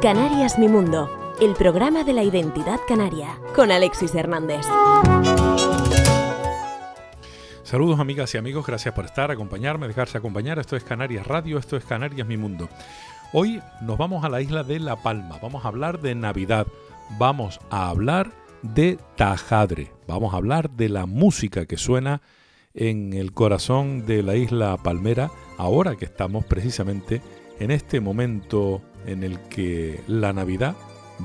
Canarias Mi Mundo, el programa de la identidad canaria, con Alexis Hernández. Saludos amigas y amigos, gracias por estar, acompañarme, dejarse acompañar. Esto es Canarias Radio, esto es Canarias Mi Mundo. Hoy nos vamos a la isla de La Palma, vamos a hablar de Navidad, vamos a hablar de Tajadre, vamos a hablar de la música que suena en el corazón de la isla Palmera, ahora que estamos precisamente en este momento en el que la Navidad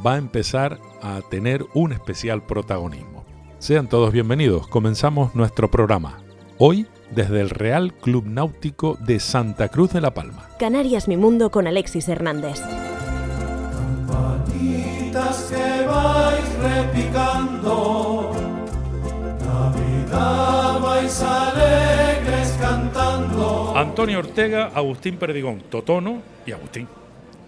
va a empezar a tener un especial protagonismo. Sean todos bienvenidos, comenzamos nuestro programa. Hoy desde el Real Club Náutico de Santa Cruz de la Palma. Canarias Mi Mundo con Alexis Hernández. que vais repicando, Navidad vais alegres cantando. Antonio Ortega, Agustín Perdigón, Totono y Agustín.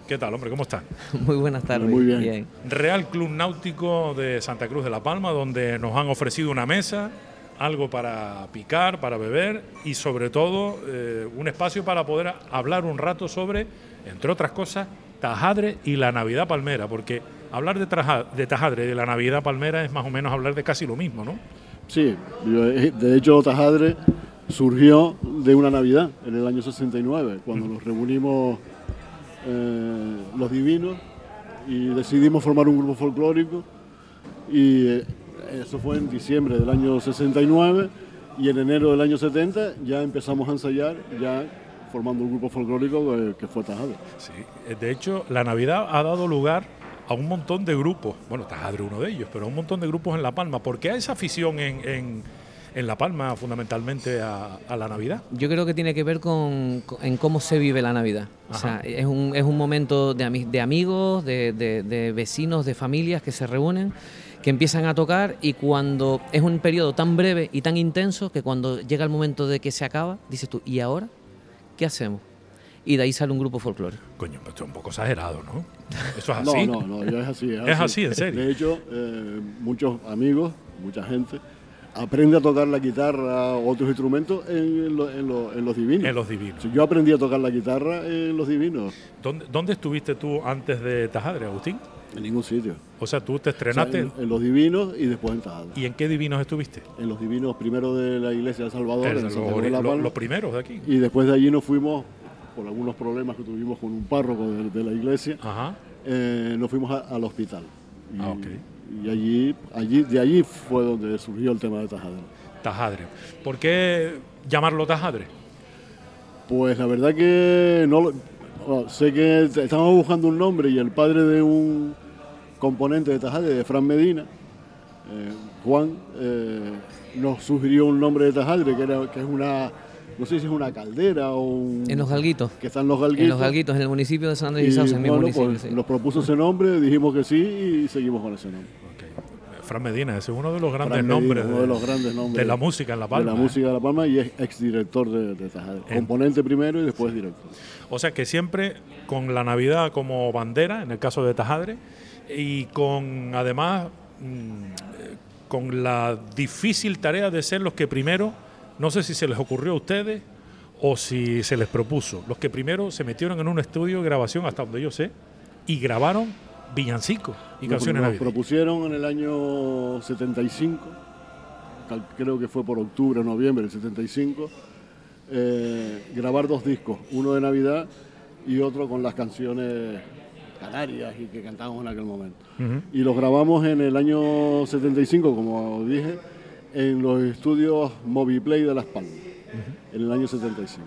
¿Qué tal, hombre? ¿Cómo estás? Muy buenas tardes. Muy bien. Real Club Náutico de Santa Cruz de la Palma, donde nos han ofrecido una mesa, algo para picar, para beber y sobre todo eh, un espacio para poder hablar un rato sobre, entre otras cosas, Tajadre y la Navidad Palmera, porque hablar de, de Tajadre de la Navidad Palmera es más o menos hablar de casi lo mismo, ¿no? Sí, eh, de hecho Tajadre surgió de una Navidad en el año 69, cuando nos reunimos eh, los divinos y decidimos formar un grupo folclórico y eh, eso fue en diciembre del año 69 y en enero del año 70 ya empezamos a ensayar ya formando un grupo folclórico que, fue Tajadre. Sí, eh, de hecho la Navidad ha dado lugar a un montón de grupos, bueno, Tajadre uno de ellos, pero a un montón de grupos en La Palma. ¿Por qué hay esa afición en en La Palma fundamentalmente a, la Navidad? Yo creo que tiene que ver con, en cómo se vive la Navidad. O sea, es un, es un momento de, de amigos, de, de, vecinos, de familias que se reúnen que empiezan a tocar y cuando es un periodo tan breve y tan intenso que cuando llega el momento de que se acaba, dices tú, ¿y ahora qué hacemos? Y de ahí sale un grupo folclórico. Coño, pero esto es un poco exagerado, ¿no? Eso es así. No, no, no, es así. Es, así. en serio. De hecho, eh, muchos amigos, mucha gente, aprende a tocar la guitarra o otros instrumentos en, los divinos. En los divinos. yo aprendí a tocar la guitarra en los divinos. ¿Dónde, estuviste tú antes de Tajadre, Agustín? En ningún sitio. O sea, tú te estrenaste. en, los divinos y después en Tajadre. ¿Y en qué divinos estuviste? En los divinos primero de la iglesia de Salvador, en los primeros de aquí. Y después de allí nos fuimos, por algunos problemas que tuvimos con un párroco de, la iglesia, eh, nos fuimos al hospital. ah, y allí, allí, de allí fue donde surgió el tema de Tajadre. Tajadre. ¿Por qué llamarlo Tajadre? Pues la verdad que no sé que estamos buscando un nombre y el padre de un componente de Tajadre, de Fran Medina, eh, Juan, eh, nos sugirió un nombre de Tajadre que, era, que es una no sé si es una caldera o un... En los galguitos. Que están los galguitos. En los galguitos, en el municipio de San Andrés y Sauce, en mi municipio. Pues, Nos propuso ese nombre, dijimos que sí y seguimos con ese nombre. Fran Medina, ese es uno de los grandes nombres. Uno de, los grandes nombres. De la música en La Palma. De la música de La Palma y es exdirector de, de Tajadre. Componente primero y después director. O sea que siempre con la Navidad como bandera, en el caso de Tajadre, y con además mm, con la difícil tarea de ser los que primero no sé si se les ocurrió a ustedes o si se les propuso. Los que primero se metieron en un estudio de grabación, hasta donde yo sé, y grabaron villancicos y canciones nos propusieron en el año 75, creo que fue por octubre o noviembre del 75, eh, grabar dos discos, uno de Navidad y otro con las canciones canarias y que cantábamos en aquel momento. Y los grabamos en el año 75, como dije, en los estudios Moviplay de Las Palmas, en el año 75.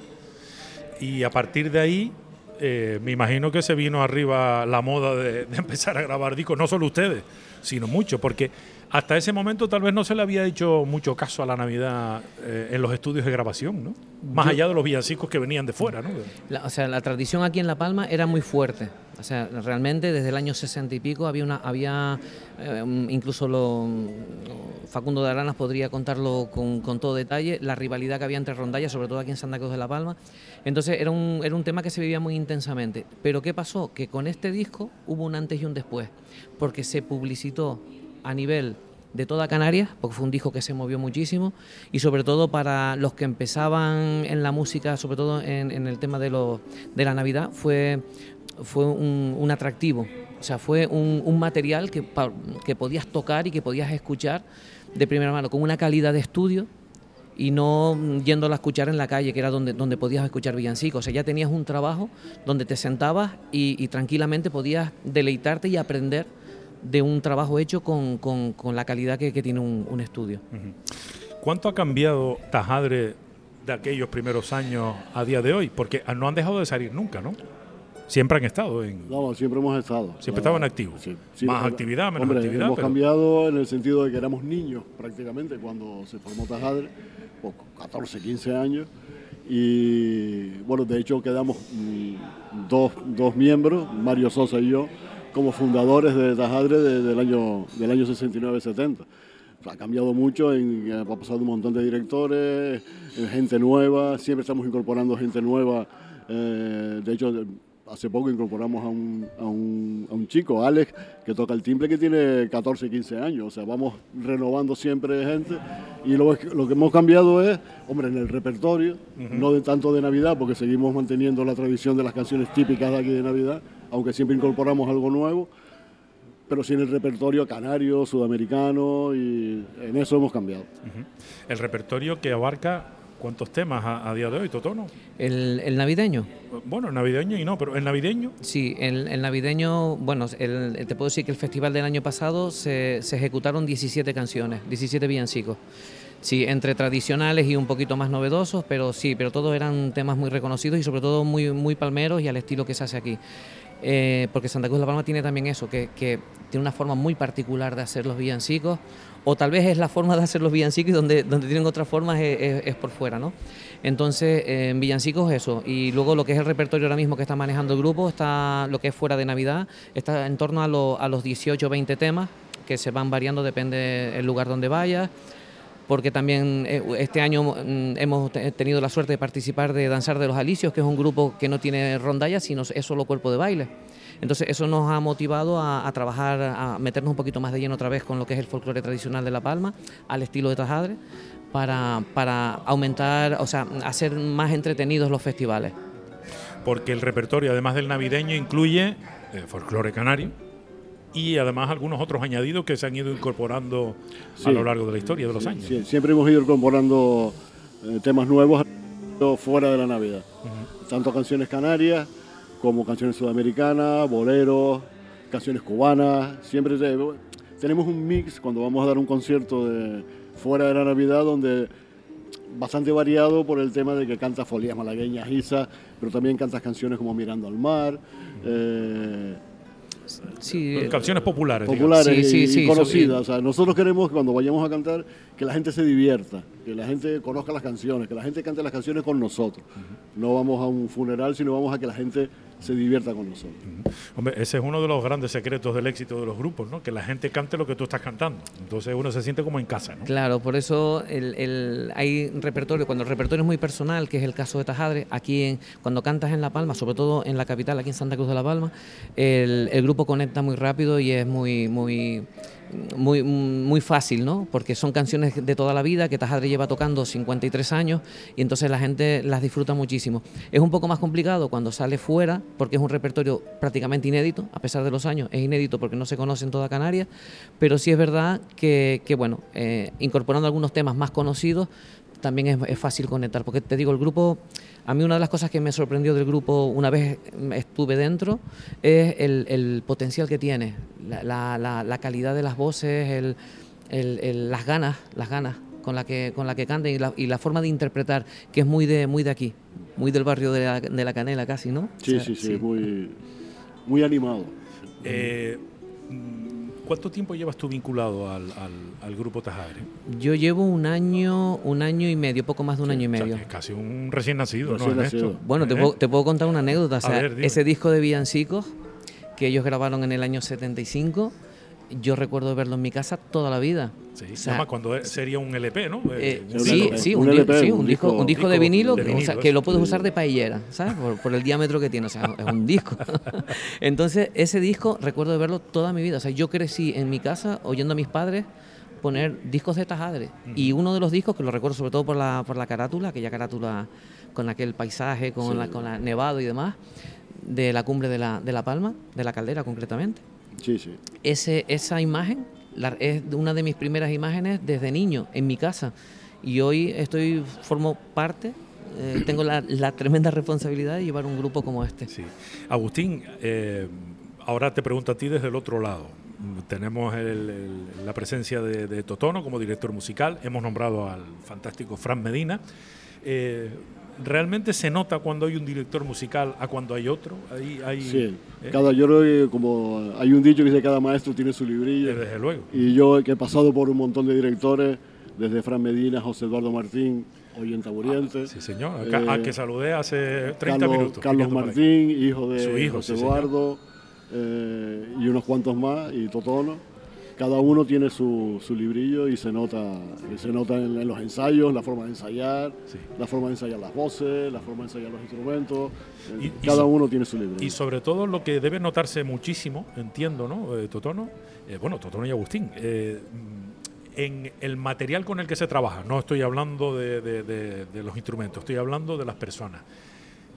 Y a partir de ahí, eh, me imagino que se vino arriba la moda de, empezar a grabar discos, no solo ustedes, sino muchos, porque hasta ese momento tal vez no se le había hecho mucho caso a la Navidad eh, en los estudios de grabación, ¿no? Más allá de los villancicos que venían de fuera, ¿no? o sea, la tradición aquí en La Palma era muy fuerte. O sea, realmente desde el año 60 y pico había una, había eh, incluso lo, Facundo de Aranas podría contarlo con, todo detalle, la rivalidad que había entre rondallas, sobre todo aquí en Santa Cruz de la Palma. Entonces era un, era un tema que se vivía muy intensamente. Pero ¿qué pasó? Que con este disco hubo un antes y un después, porque se publicitó a nivel de toda Canarias, porque fue un disco que se movió muchísimo, y sobre todo para los que empezaban en la música, sobre todo en, el tema de, lo, de la Navidad, fue, fue un, atractivo. O sea, fue un, material que, que podías tocar y que podías escuchar de primera mano, con una calidad de estudio y no yéndolo a escuchar en la calle, que era donde, donde podías escuchar villancicos. O sea, ya tenías un trabajo donde te sentabas y, tranquilamente podías deleitarte y aprender de un trabajo hecho con, la calidad que, tiene un, estudio. ¿Cuánto ha cambiado Tajadre de aquellos primeros años a día de hoy? Porque no han dejado de salir nunca, ¿no? Siempre han estado en. No, siempre hemos estado. Siempre estaban activos. Más actividad, menos actividad. Hemos cambiado en el sentido de que éramos niños prácticamente cuando se formó Tajadre, 14, 15 años. Y bueno, de hecho quedamos mm, dos, dos miembros, Mario Sosa y yo, como fundadores de Tajadre desde el año, del año 69-70. Ha cambiado mucho, en, ha pasado un montón de directores, eh, gente nueva, siempre estamos incorporando gente nueva. Eh, de hecho, hace poco incorporamos a un, a, un, a un, chico, Alex, que toca el timbre que tiene 14, 15 años. O sea, vamos renovando siempre gente. Y lo, lo que hemos cambiado es, hombre, en el repertorio, no de tanto de Navidad, porque seguimos manteniendo la tradición de las canciones típicas de aquí de Navidad, aunque siempre incorporamos algo nuevo. Pero sí en el repertorio canario, sudamericano, y en eso hemos cambiado. El repertorio que abarca ¿Cuántos temas a, día de hoy, Totono? El, navideño. Bueno, el navideño y no, pero el navideño. Sí, el, navideño, bueno, te puedo decir que el festival del año pasado se, ejecutaron 17 canciones, 17 villancicos. Sí, entre tradicionales y un poquito más novedosos, pero sí, pero todos eran temas muy reconocidos y sobre todo muy, muy palmeros y al estilo que se hace aquí. Eh, porque Santa Cruz de la Palma tiene también eso, que, tiene una forma muy particular de hacer los villancicos, o tal vez es la forma de hacer los villancicos y donde, donde tienen otras formas es, por fuera, ¿no? Entonces, eh, en villancicos eso, y luego lo que es el repertorio ahora mismo que está manejando el grupo, está lo que es fuera de Navidad, está en torno a, los 18 o 20 temas, que se van variando, depende del lugar donde vayas porque también eh, este año mm, hemos tenido la suerte de participar de Danzar de los Alicios, que es un grupo que no tiene rondallas, sino es solo cuerpo de baile. Entonces eso nos ha motivado a, trabajar, a meternos un poquito más de lleno otra vez con lo que es el folclore tradicional de La Palma, al estilo de Tajadre, para, para aumentar, o sea, hacer más entretenidos los festivales. Porque el repertorio, además del navideño, incluye eh, folclore canario, y además algunos otros añadidos que se han ido incorporando a lo largo de la historia de los años. siempre hemos ido incorporando eh, temas nuevos fuera de la Navidad. Tanto canciones canarias como canciones sudamericanas, boleros, canciones cubanas. Siempre tenemos un mix cuando vamos a dar un concierto de fuera de la Navidad donde bastante variado por el tema de que canta folías malagueñas, Isa, pero también cantas canciones como Mirando al Mar. Eh, sí, canciones populares. Populares y, conocidas. nosotros queremos que cuando vayamos a cantar, que la gente se divierta, que la gente conozca las canciones, que la gente cante las canciones con nosotros. No vamos a un funeral, sino vamos a que la gente se divierta con nosotros. Hombre, ese es uno de los grandes secretos del éxito de los grupos, ¿no? Que la gente cante lo que tú estás cantando. Entonces uno se siente como en casa, ¿no? Claro, por eso el, el, hay repertorio, cuando el repertorio es muy personal, que es el caso de Tajadre, aquí en, cuando cantas en La Palma, sobre todo en la capital, aquí en Santa Cruz de La Palma, el, el grupo conecta muy rápido y es muy, muy muy, muy fácil, ¿no? Porque son canciones de toda la vida que Tajadre lleva tocando 53 años y entonces la gente las disfruta muchísimo. Es un poco más complicado cuando sale fuera porque es un repertorio prácticamente inédito, a pesar de los años, es inédito porque no se conoce en toda Canarias, pero sí es verdad que, bueno, eh, incorporando algunos temas más conocidos también es, es fácil conectar, porque te digo, el grupo a mí una de las cosas que me sorprendió del grupo una vez estuve dentro es el, potencial que tiene, la, calidad de las voces, las ganas, las ganas con la que con la que cantan y la, forma de interpretar que es muy de muy de aquí, muy del barrio de la, Canela casi, ¿no? Sí, sí, sí, muy muy animado. Eh, ¿Cuánto tiempo llevas tú vinculado al, grupo Tajadre? Yo llevo un año, un año y medio, poco más de un año y medio. casi un recién nacido, ¿no? Bueno, te, ¿Eh? puedo, te, puedo, contar una anécdota. ese disco de Villancicos que ellos grabaron en el año 75 yo recuerdo verlo en mi casa toda la vida. Sí, o sea, cuando sería un LP, ¿no? Eh, sí, sí, un, disco, un disco de vinilo, que lo puedes usar de paellera, ¿sabes? Por, el diámetro que tiene, o sea, es un disco. Entonces, ese disco recuerdo de verlo toda mi vida. O sea, yo crecí en mi casa oyendo a mis padres poner discos de Tajadre. Y uno de los discos, que lo recuerdo sobre todo por la, por la carátula, aquella carátula con aquel paisaje, con, la, con la nevado y demás, de la cumbre de la, de la Palma, de la caldera concretamente. Sí, sí. Ese, esa imagen es una de mis primeras imágenes desde niño, en mi casa. Y hoy estoy, formo parte eh, tengo la, tremenda responsabilidad de llevar un grupo como este. Sí. Agustín, eh, ahora te pregunto a ti desde el otro lado. Tenemos la presencia de, Totono como director musical, hemos nombrado al fantástico Fran Medina. Eh, ¿Realmente se nota cuando hay un director musical a cuando hay otro? Hay, sí, cada, yo como hay un dicho que dice cada maestro tiene su librillo. Desde luego. Y yo que he pasado por un montón de directores, desde Fran Medina, José Eduardo Martín, hoy en Taburiente. sí, señor. a que saludé hace 30 minutos. Carlos Martín, hijo de José Eduardo, eh, y unos cuantos más, y Totono. Cada uno tiene su, su librillo y se nota, se nota en, los ensayos, la forma de ensayar, la forma de ensayar las voces, la forma de ensayar los instrumentos. Eh, cada uno tiene su librillo. Y sobre todo lo que debe notarse muchísimo, entiendo, ¿no? Eh, Totono, bueno, Totono y Agustín en el material con el que se trabaja. No estoy hablando de, los instrumentos, estoy hablando de las personas.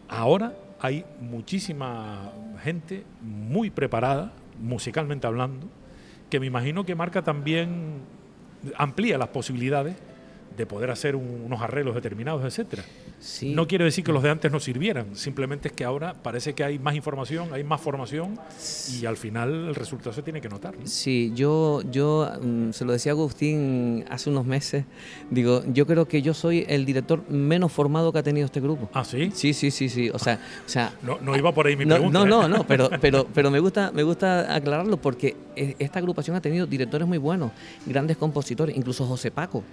Ahora hay muchísima gente muy preparada, musicalmente hablando, que me imagino que marca también, amplía las posibilidades de poder hacer unos arreglos determinados, etcétera. No quiere decir que los de antes no sirvieran, simplemente es que ahora parece que hay más información, hay más formación y al final el resultado se tiene que notar. Sí, yo, yo mm, se lo decía Agustín hace unos meses, digo, yo creo que yo soy el director menos formado que ha tenido este grupo. ¿Ah, sí? Sí, sí, sí, sí. O sea, o sea no, iba por ahí mi no, pregunta. No, ¿eh? no, no, pero, pero, pero me, gusta, me gusta aclararlo porque e, esta agrupación ha tenido directores muy buenos, grandes compositores, incluso José Paco.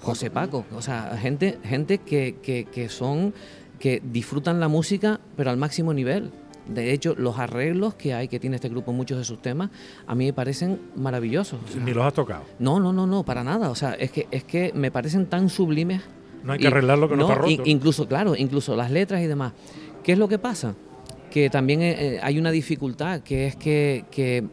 José Paco, o sea, gente, gente que, que, son, que disfrutan la música, pero al máximo nivel. De hecho, los arreglos que hay, que tiene este grupo, muchos de sus temas, a mí me parecen maravillosos. Ni los has tocado. No, no, no, no, para nada. O sea, es que, es que me parecen tan sublimes. No hay que arreglar lo que no, está roto. incluso, claro, incluso las letras y demás. ¿Qué es lo que pasa? Que también eh, eh, hay una dificultad, que es que, que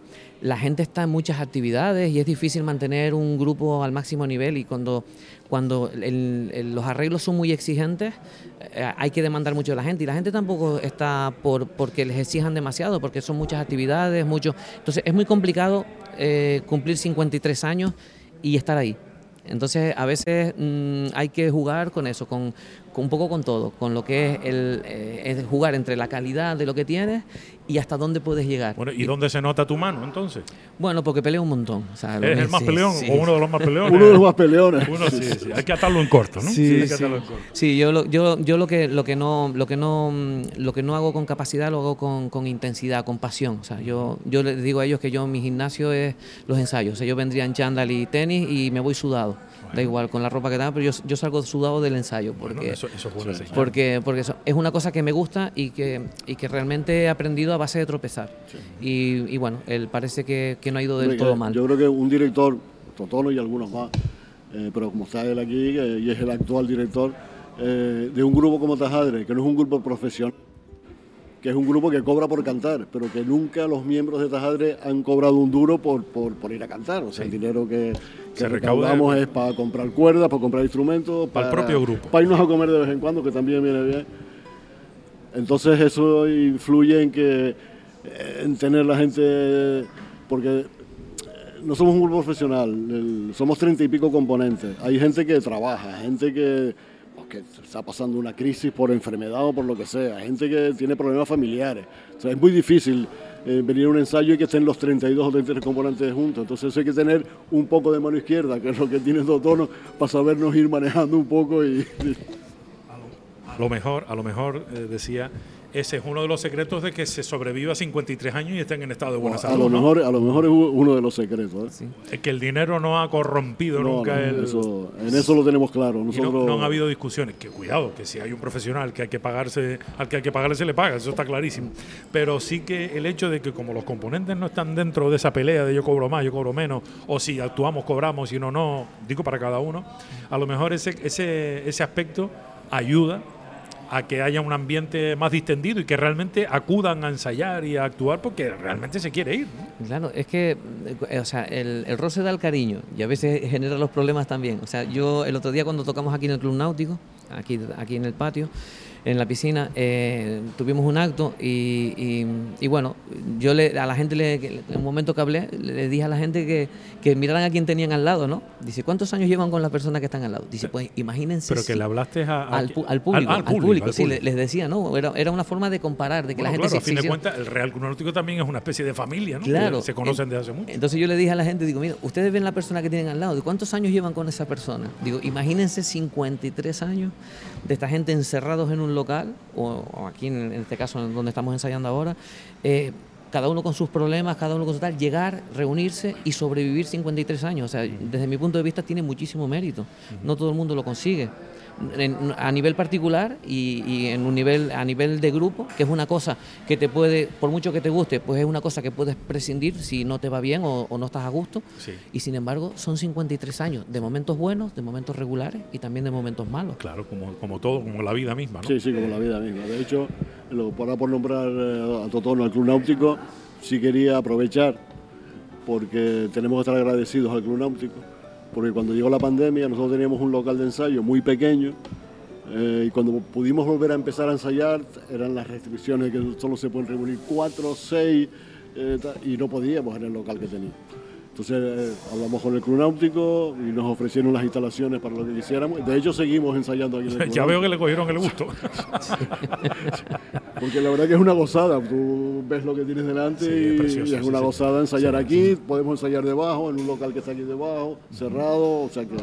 la gente está en muchas actividades y es difícil mantener un grupo al máximo nivel y cuando, cuando los arreglos son muy exigentes eh, hay que demandar mucho de la gente y la gente tampoco está por porque les exijan demasiado porque son muchas actividades, mucho entonces es muy complicado eh, cumplir 53 años y estar ahí. Entonces a veces mm, hay que jugar con eso, con, un poco con todo, con lo que es el eh, jugar entre la calidad de lo que tienes y hasta dónde puedes llegar. Bueno, ¿y, dónde se nota tu mano entonces? Bueno, porque pelea un montón. ¿Es el más peleón o uno de los más peleones? uno de los más peleones. Uno, sí, sí. Hay que atarlo en corto, ¿no? Sí, hay que atarlo en corto. Sí, yo, lo, yo, yo lo que lo que no lo que no lo que no hago con capacidad lo hago con, con intensidad, con pasión. O sea, yo yo les digo a ellos que yo mi gimnasio es los ensayos. O sea, yo vendría en chándal y tenis y me voy sudado. Da igual con la ropa que tenga, pero yo, yo salgo sudado del ensayo porque eso, eso es porque porque es una cosa que me gusta y que y que realmente he aprendido a base de tropezar. Y, bueno, él parece que, no ha ido del todo mal. Yo creo que un director, Totono y algunos más, eh, pero como está él aquí y es el actual director eh, de un grupo como Tajadre, que no es un grupo profesional, que es un grupo que cobra por cantar, pero que nunca los miembros de Tajadre han cobrado un duro por, por, ir a cantar. O sea, el dinero que, que recaudamos es para comprar cuerdas, para comprar instrumentos, para, el propio grupo. Para irnos a comer de vez en cuando, que también viene bien. Entonces eso influye en que en tener la gente, porque eh, no somos un grupo profesional, somos treinta y pico componentes. Hay gente que trabaja, gente que, que, está pasando una crisis por enfermedad o por lo que sea, gente que tiene problemas familiares. O sea, es muy difícil eh, venir a un ensayo y que estén los 32 o 33 componentes juntos. Entonces hay que tener un poco de mano izquierda, que es lo que tienen dos tonos, para sabernos ir manejando un poco y... A lo mejor, a lo mejor eh, decía ese es uno de los secretos de que se sobreviva 53 años y estén en estado de buena salud. A lo, mejor, a lo mejor es uno de los secretos. ¿eh? Es que el dinero no ha corrompido nunca el... en eso lo tenemos claro. Nosotros... No, han habido discusiones. Que cuidado, que si hay un profesional que hay que pagarse, al que hay que pagarle se le paga, eso está clarísimo. Pero sí que el hecho de que como los componentes no están dentro de esa pelea de yo cobro más, yo cobro menos, o si actuamos, cobramos, si no, no, digo para cada uno, a lo mejor ese, ese, ese aspecto ayuda a que haya un ambiente más distendido y que realmente acudan a ensayar y a actuar porque realmente se quiere ir. Claro, es que, eh, o sea, el, el roce da el cariño y a veces genera los problemas también. O sea, yo el otro día cuando tocamos aquí en el Club Náutico, aquí, aquí en el patio, en la piscina, eh, tuvimos un acto y, y, bueno, yo le, a la gente, le, en un momento que hablé, le dije a la gente que, que, miraran a quien tenían al lado, ¿no? Dice, ¿cuántos años llevan con las personas que están al lado? Dice, pues imagínense. Pero que le hablaste a, al, público, al, público, sí, les decía, ¿no? Era, era, una forma de comparar, de que la gente claro, a fin de cuentas, el Real Club Náutico también es una especie de familia, ¿no? Claro. Que se conocen desde hace mucho. Entonces yo le dije a la gente, digo, mira, ustedes ven la persona que tienen al lado, ¿de cuántos años llevan con esa persona? Digo, imagínense 53 años de esta gente encerrados en un local o o, aquí en, este caso donde estamos ensayando ahora, eh, cada uno con sus problemas, cada uno con su tal, llegar, reunirse y sobrevivir 53 años. O sea, desde mi punto de vista tiene muchísimo mérito. No todo el mundo lo consigue a nivel particular y, en un nivel a nivel de grupo, que es una cosa que te puede, por mucho que te guste, pues es una cosa que puedes prescindir si no te va bien o, no estás a gusto. Y sin embargo, son 53 años de momentos buenos, de momentos regulares y también de momentos malos. Claro, como, como todo, como la vida misma, ¿no? Sí, sí, como la vida misma. De hecho, lo, para por nombrar eh, a Totono, al Club Náutico, sí quería aprovechar porque tenemos que estar agradecidos al Club Náutico porque cuando llegó la pandemia nosotros teníamos un local de ensayo muy pequeño eh, y cuando pudimos volver a empezar a ensayar eran las restricciones que solo se pueden reunir cuatro, seis eh, y no podíamos en el local que teníamos. Entonces eh, hablamos con el Club Náutico y nos ofrecieron las instalaciones para lo que quisiéramos. De hecho, seguimos ensayando aquí. En el ya veo que le cogieron el gusto. Porque la verdad que es una gozada. Tú ves lo que tienes delante y, es una gozada ensayar aquí. Podemos ensayar debajo, en un local que está aquí debajo, cerrado. O sea que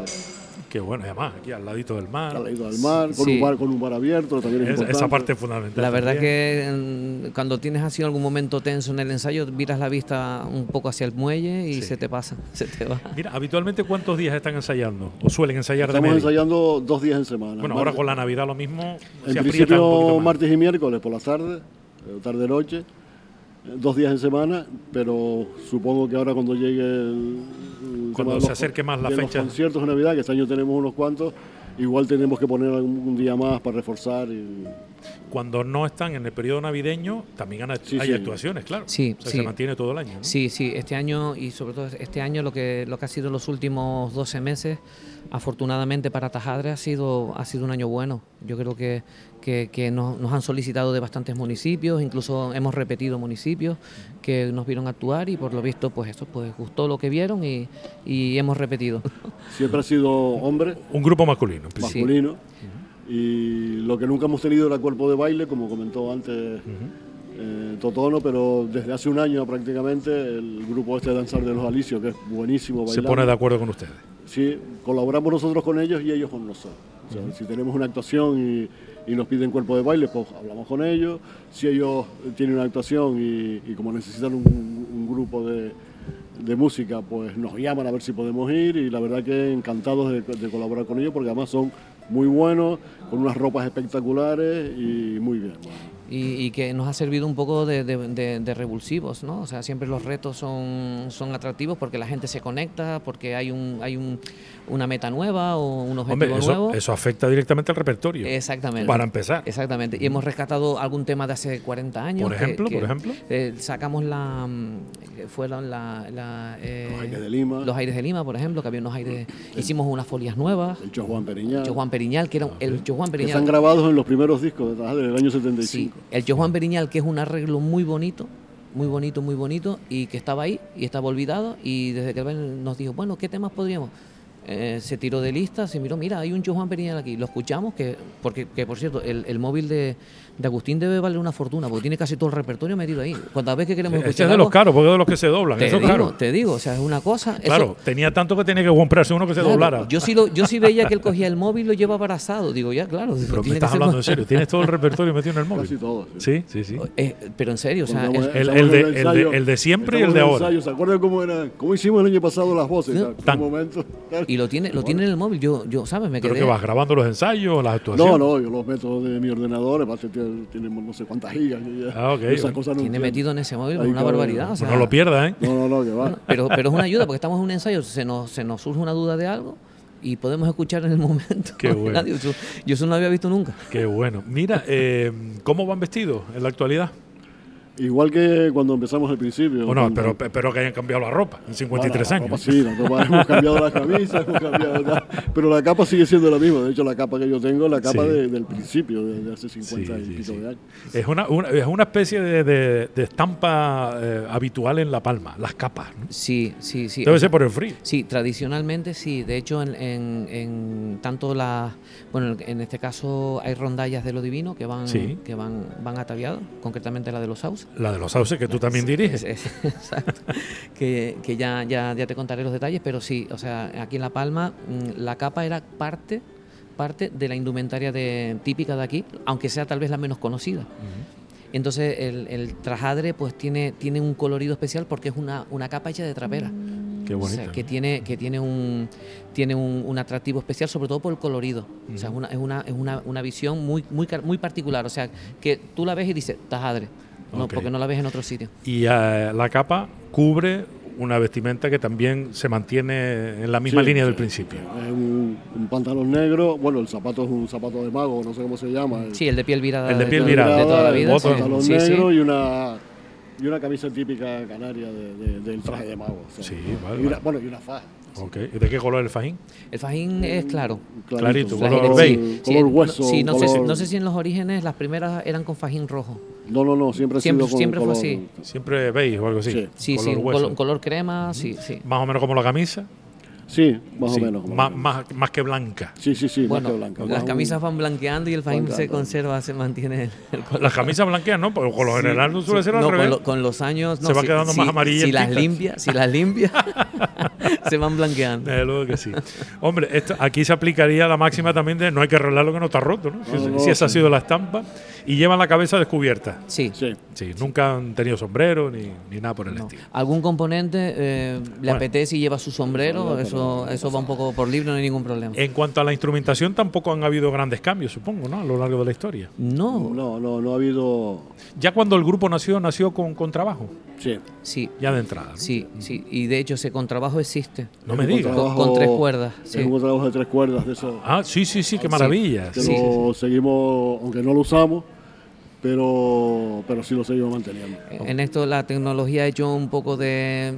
Qué bueno, además, aquí al ladito del mar. Al ladito del mar, con, un, bar, con un bar abierto, también es, importante. Esa parte es fundamental. La verdad que mm, cuando tienes así algún momento tenso en el ensayo, miras la vista un poco hacia el muelle y se te pasa, se te va. Mira, habitualmente ¿cuántos días están ensayando? ¿O suelen ensayar Estamos de ensayando dos días en semana. Bueno, ahora con la Navidad lo mismo. En principio martes y miércoles por la tarde, eh, tarde-noche dos días en semana, pero supongo que ahora cuando llegue el, cuando se acerque más la fecha. Los conciertos de Navidad, que este año tenemos unos cuantos, igual tenemos que poner un, día más para reforzar. Y... Cuando no están en el periodo navideño, también hay, actuaciones, claro. Sí, Se mantiene todo el año. Sí, sí, este año y sobre todo este año lo que, lo que ha sido los últimos 12 meses, afortunadamente para Tajadre ha sido, ha sido un año bueno. Yo creo que, que, nos, han solicitado de bastantes municipios, incluso hemos repetido municipios que nos vieron actuar y por lo visto pues eso, pues gustó lo que vieron y, hemos repetido. Siempre ha sido hombre. Un grupo masculino. Masculino. Y lo que nunca hemos tenido era cuerpo de baile, como comentó antes eh, Totono, pero desde hace un año prácticamente el grupo este de Danzar de los Alicios, que es buenísimo Se pone de acuerdo con ustedes. Sí, colaboramos nosotros con ellos y ellos con nosotros. Si tenemos una actuación y, y nos piden cuerpo de baile, pues hablamos con ellos. Si ellos tienen una actuación y, como necesitan un, grupo de, música, pues nos llaman a ver si podemos ir y la verdad que encantados de, colaborar con ellos porque además son muy buenos, con unas ropas espectaculares y muy bien y, que nos ha servido un poco de, revulsivos, ¿no? O sea, siempre los retos son, son atractivos porque la gente se conecta, porque hay un hay un, una meta nueva o un objetivo eso, nuevo. Eso afecta directamente al repertorio. Exactamente. Para empezar. Exactamente. Y hemos rescatado algún tema de hace 40 años. Por ejemplo, por ejemplo. Eh, sacamos la mm, fueron la, eh, los aires de Lima. Los aires de Lima, por ejemplo, que había unos aires. hicimos unas folias nuevas. El Cho Juan Periñal. El Juan Periñal, que era el Cho Juan Periñal. Que están grabados en los primeros discos del año 75. El Yo Juan Periñal, que es un arreglo muy bonito, muy bonito, muy bonito, y que estaba ahí y estaba olvidado, y desde que nos dijo, bueno, ¿qué temas podríamos? Eh, se tiró de lista, se miró, mira, hay un Yo Juan Periñal aquí, lo escuchamos, que porque que por cierto, el móvil de, de Agustín debe valer una fortuna, porque tiene casi todo el repertorio metido ahí. Cuando vez que queremos escuchar. Este es de los caros, porque es de los que se doblan. Te eso digo, claro. te digo, o sea, es una cosa. Claro, tenía tanto que tenía que comprarse uno que se doblara. Yo sí, lo, yo sí veía que él cogía el móvil y lo lleva abrazado. Digo, ya, claro. Pero me estás hablando en serio, tienes todo el repertorio metido en el móvil. Casi todo. Sí, sí, sí. Eh, pero en serio, o sea. el, el, de, el, de, el, de, siempre y el de ahora. ¿Se acuerdan cómo, era, cómo hicimos el año pasado las voces? No, momento, y lo tiene, lo tiene en el móvil. Yo, yo ¿sabes? Me quedé. Pero que vas grabando los ensayos, las actuaciones. No, no, yo los meto de mi ordenador. Tiene no sé cuántas gigas. Ah, Tiene metido en ese móvil una barbaridad. no lo pierda, ¿eh? No, no, no, que va. pero, pero es una ayuda porque estamos en un ensayo, se nos, se nos surge una duda de algo y podemos escuchar en el momento. Qué bueno. Yo, yo eso no lo había visto nunca. Qué bueno. Mira, eh, ¿cómo van vestidos en la actualidad? Igual que cuando empezamos al principio. Bueno, cuando- pero, pero que hayan cambiado la ropa en 53 Bueno, la años. ropa sí, la ropa, hemos cambiado las camisas, hemos cambiado la- pero la capa sigue siendo la misma. De hecho, la capa que yo tengo es la capa Sí. de- del principio, de, de hace 50 Sí, y sí, pico sí. de años. Es una, una- es una especie de, de- de estampa eh, habitual en La Palma, las capas. ¿no? Sí, sí, sí. Debe O ser por el frío. Sí, tradicionalmente sí. De hecho, en, en- en tanto la, bueno, en este caso hay rondallas de lo divino que van, Sí. que van, van ataviadas, concretamente la de los sauces. La de los sauces que tú también diriges. Es- es- exacto. que, que ya, ya, ya te contaré los detalles, pero sí, o sea, aquí en La Palma mm, la capa era parte, parte de la indumentaria de, típica de aquí, aunque sea tal vez la menos conocida. Entonces el, el trajadre pues tiene, tiene un colorido especial porque es una, una capa hecha de trapera. Qué O sea, que tiene, que tiene un tiene un, un atractivo especial, sobre todo por el colorido. O sea, es una, es una, es una, una visión muy, muy, muy particular. O sea, que tú la ves y dices, tajadre. No, Ok. porque no la ves en otro sitio. Y eh, la capa cubre una vestimenta que también se mantiene en la misma Sí, línea sí. del principio. Es un, un pantalón negro, bueno, el zapato es un zapato de mago, no sé cómo se llama. Sí, el de piel virada. El de piel virada. De toda la vida. Sí. pantalón Sí, sí. negro y una y una camisa típica canaria de- de- del traje de mago. o sea, Sí, vale, y una- vale. bueno, y una faja. Ok. ¿Y ¿De qué color es el fajín? El fajín es claro. Clarito, color ire- beige. sí, color no- hueso. sí, no, sé, si- color- no sé si en los orígenes las primeras eran con fajín rojo. No, no, no, siempre Siempre- sido con siempre fue color- así. Siempre beige o algo así. Sí. Sí, color sí, un hueso. color, color crema, sí, sí. Más o menos como la camisa. Sí, más Sí, o menos. Más, más, más que blanca. Sí, sí, sí, Bueno, más que blanca. las camisas van blanqueando y el fajín se conserva, se mantiene el, el color. Las camisas blanquean, ¿no? Porque con lo general no suele ser al No, con, revés. lo- con los años no, Se va si- quedando si- más amarillentitas. Si las limpia, si las limpia, se van blanqueando. Desde luego que sí. Hombre, esto, aquí se aplicaría la máxima también de no hay que arreglar lo que no está roto, ¿no? Si, No, no, si esa ha sido la estampa. Y llevan la cabeza descubierta. Sí. Sí. Sí, nunca han tenido sombrero ni, ni nada por el no. estilo. ¿Algún componente eh, le Bueno. apetece y lleva su sombrero? Eso, eso va un poco por libre, no hay ningún problema. En cuanto a la instrumentación, tampoco han habido grandes cambios, supongo, ¿no? A lo largo de la historia. No, No, no, no ha habido. Ya cuando el grupo nació, nació con, con trabajo, Sí. sí, ya de entrada. ¿no? sí, sí. Y de hecho ese contrabajo existe. No me digas. Con- con tres cuerdas, sí. Es un trabajo de tres cuerdas de eso. Ah, sí, sí, sí, qué maravilla. que sí, lo seguimos, aunque no lo usamos, pero, pero sí lo seguimos manteniendo. En esto la tecnología ha hecho un poco de...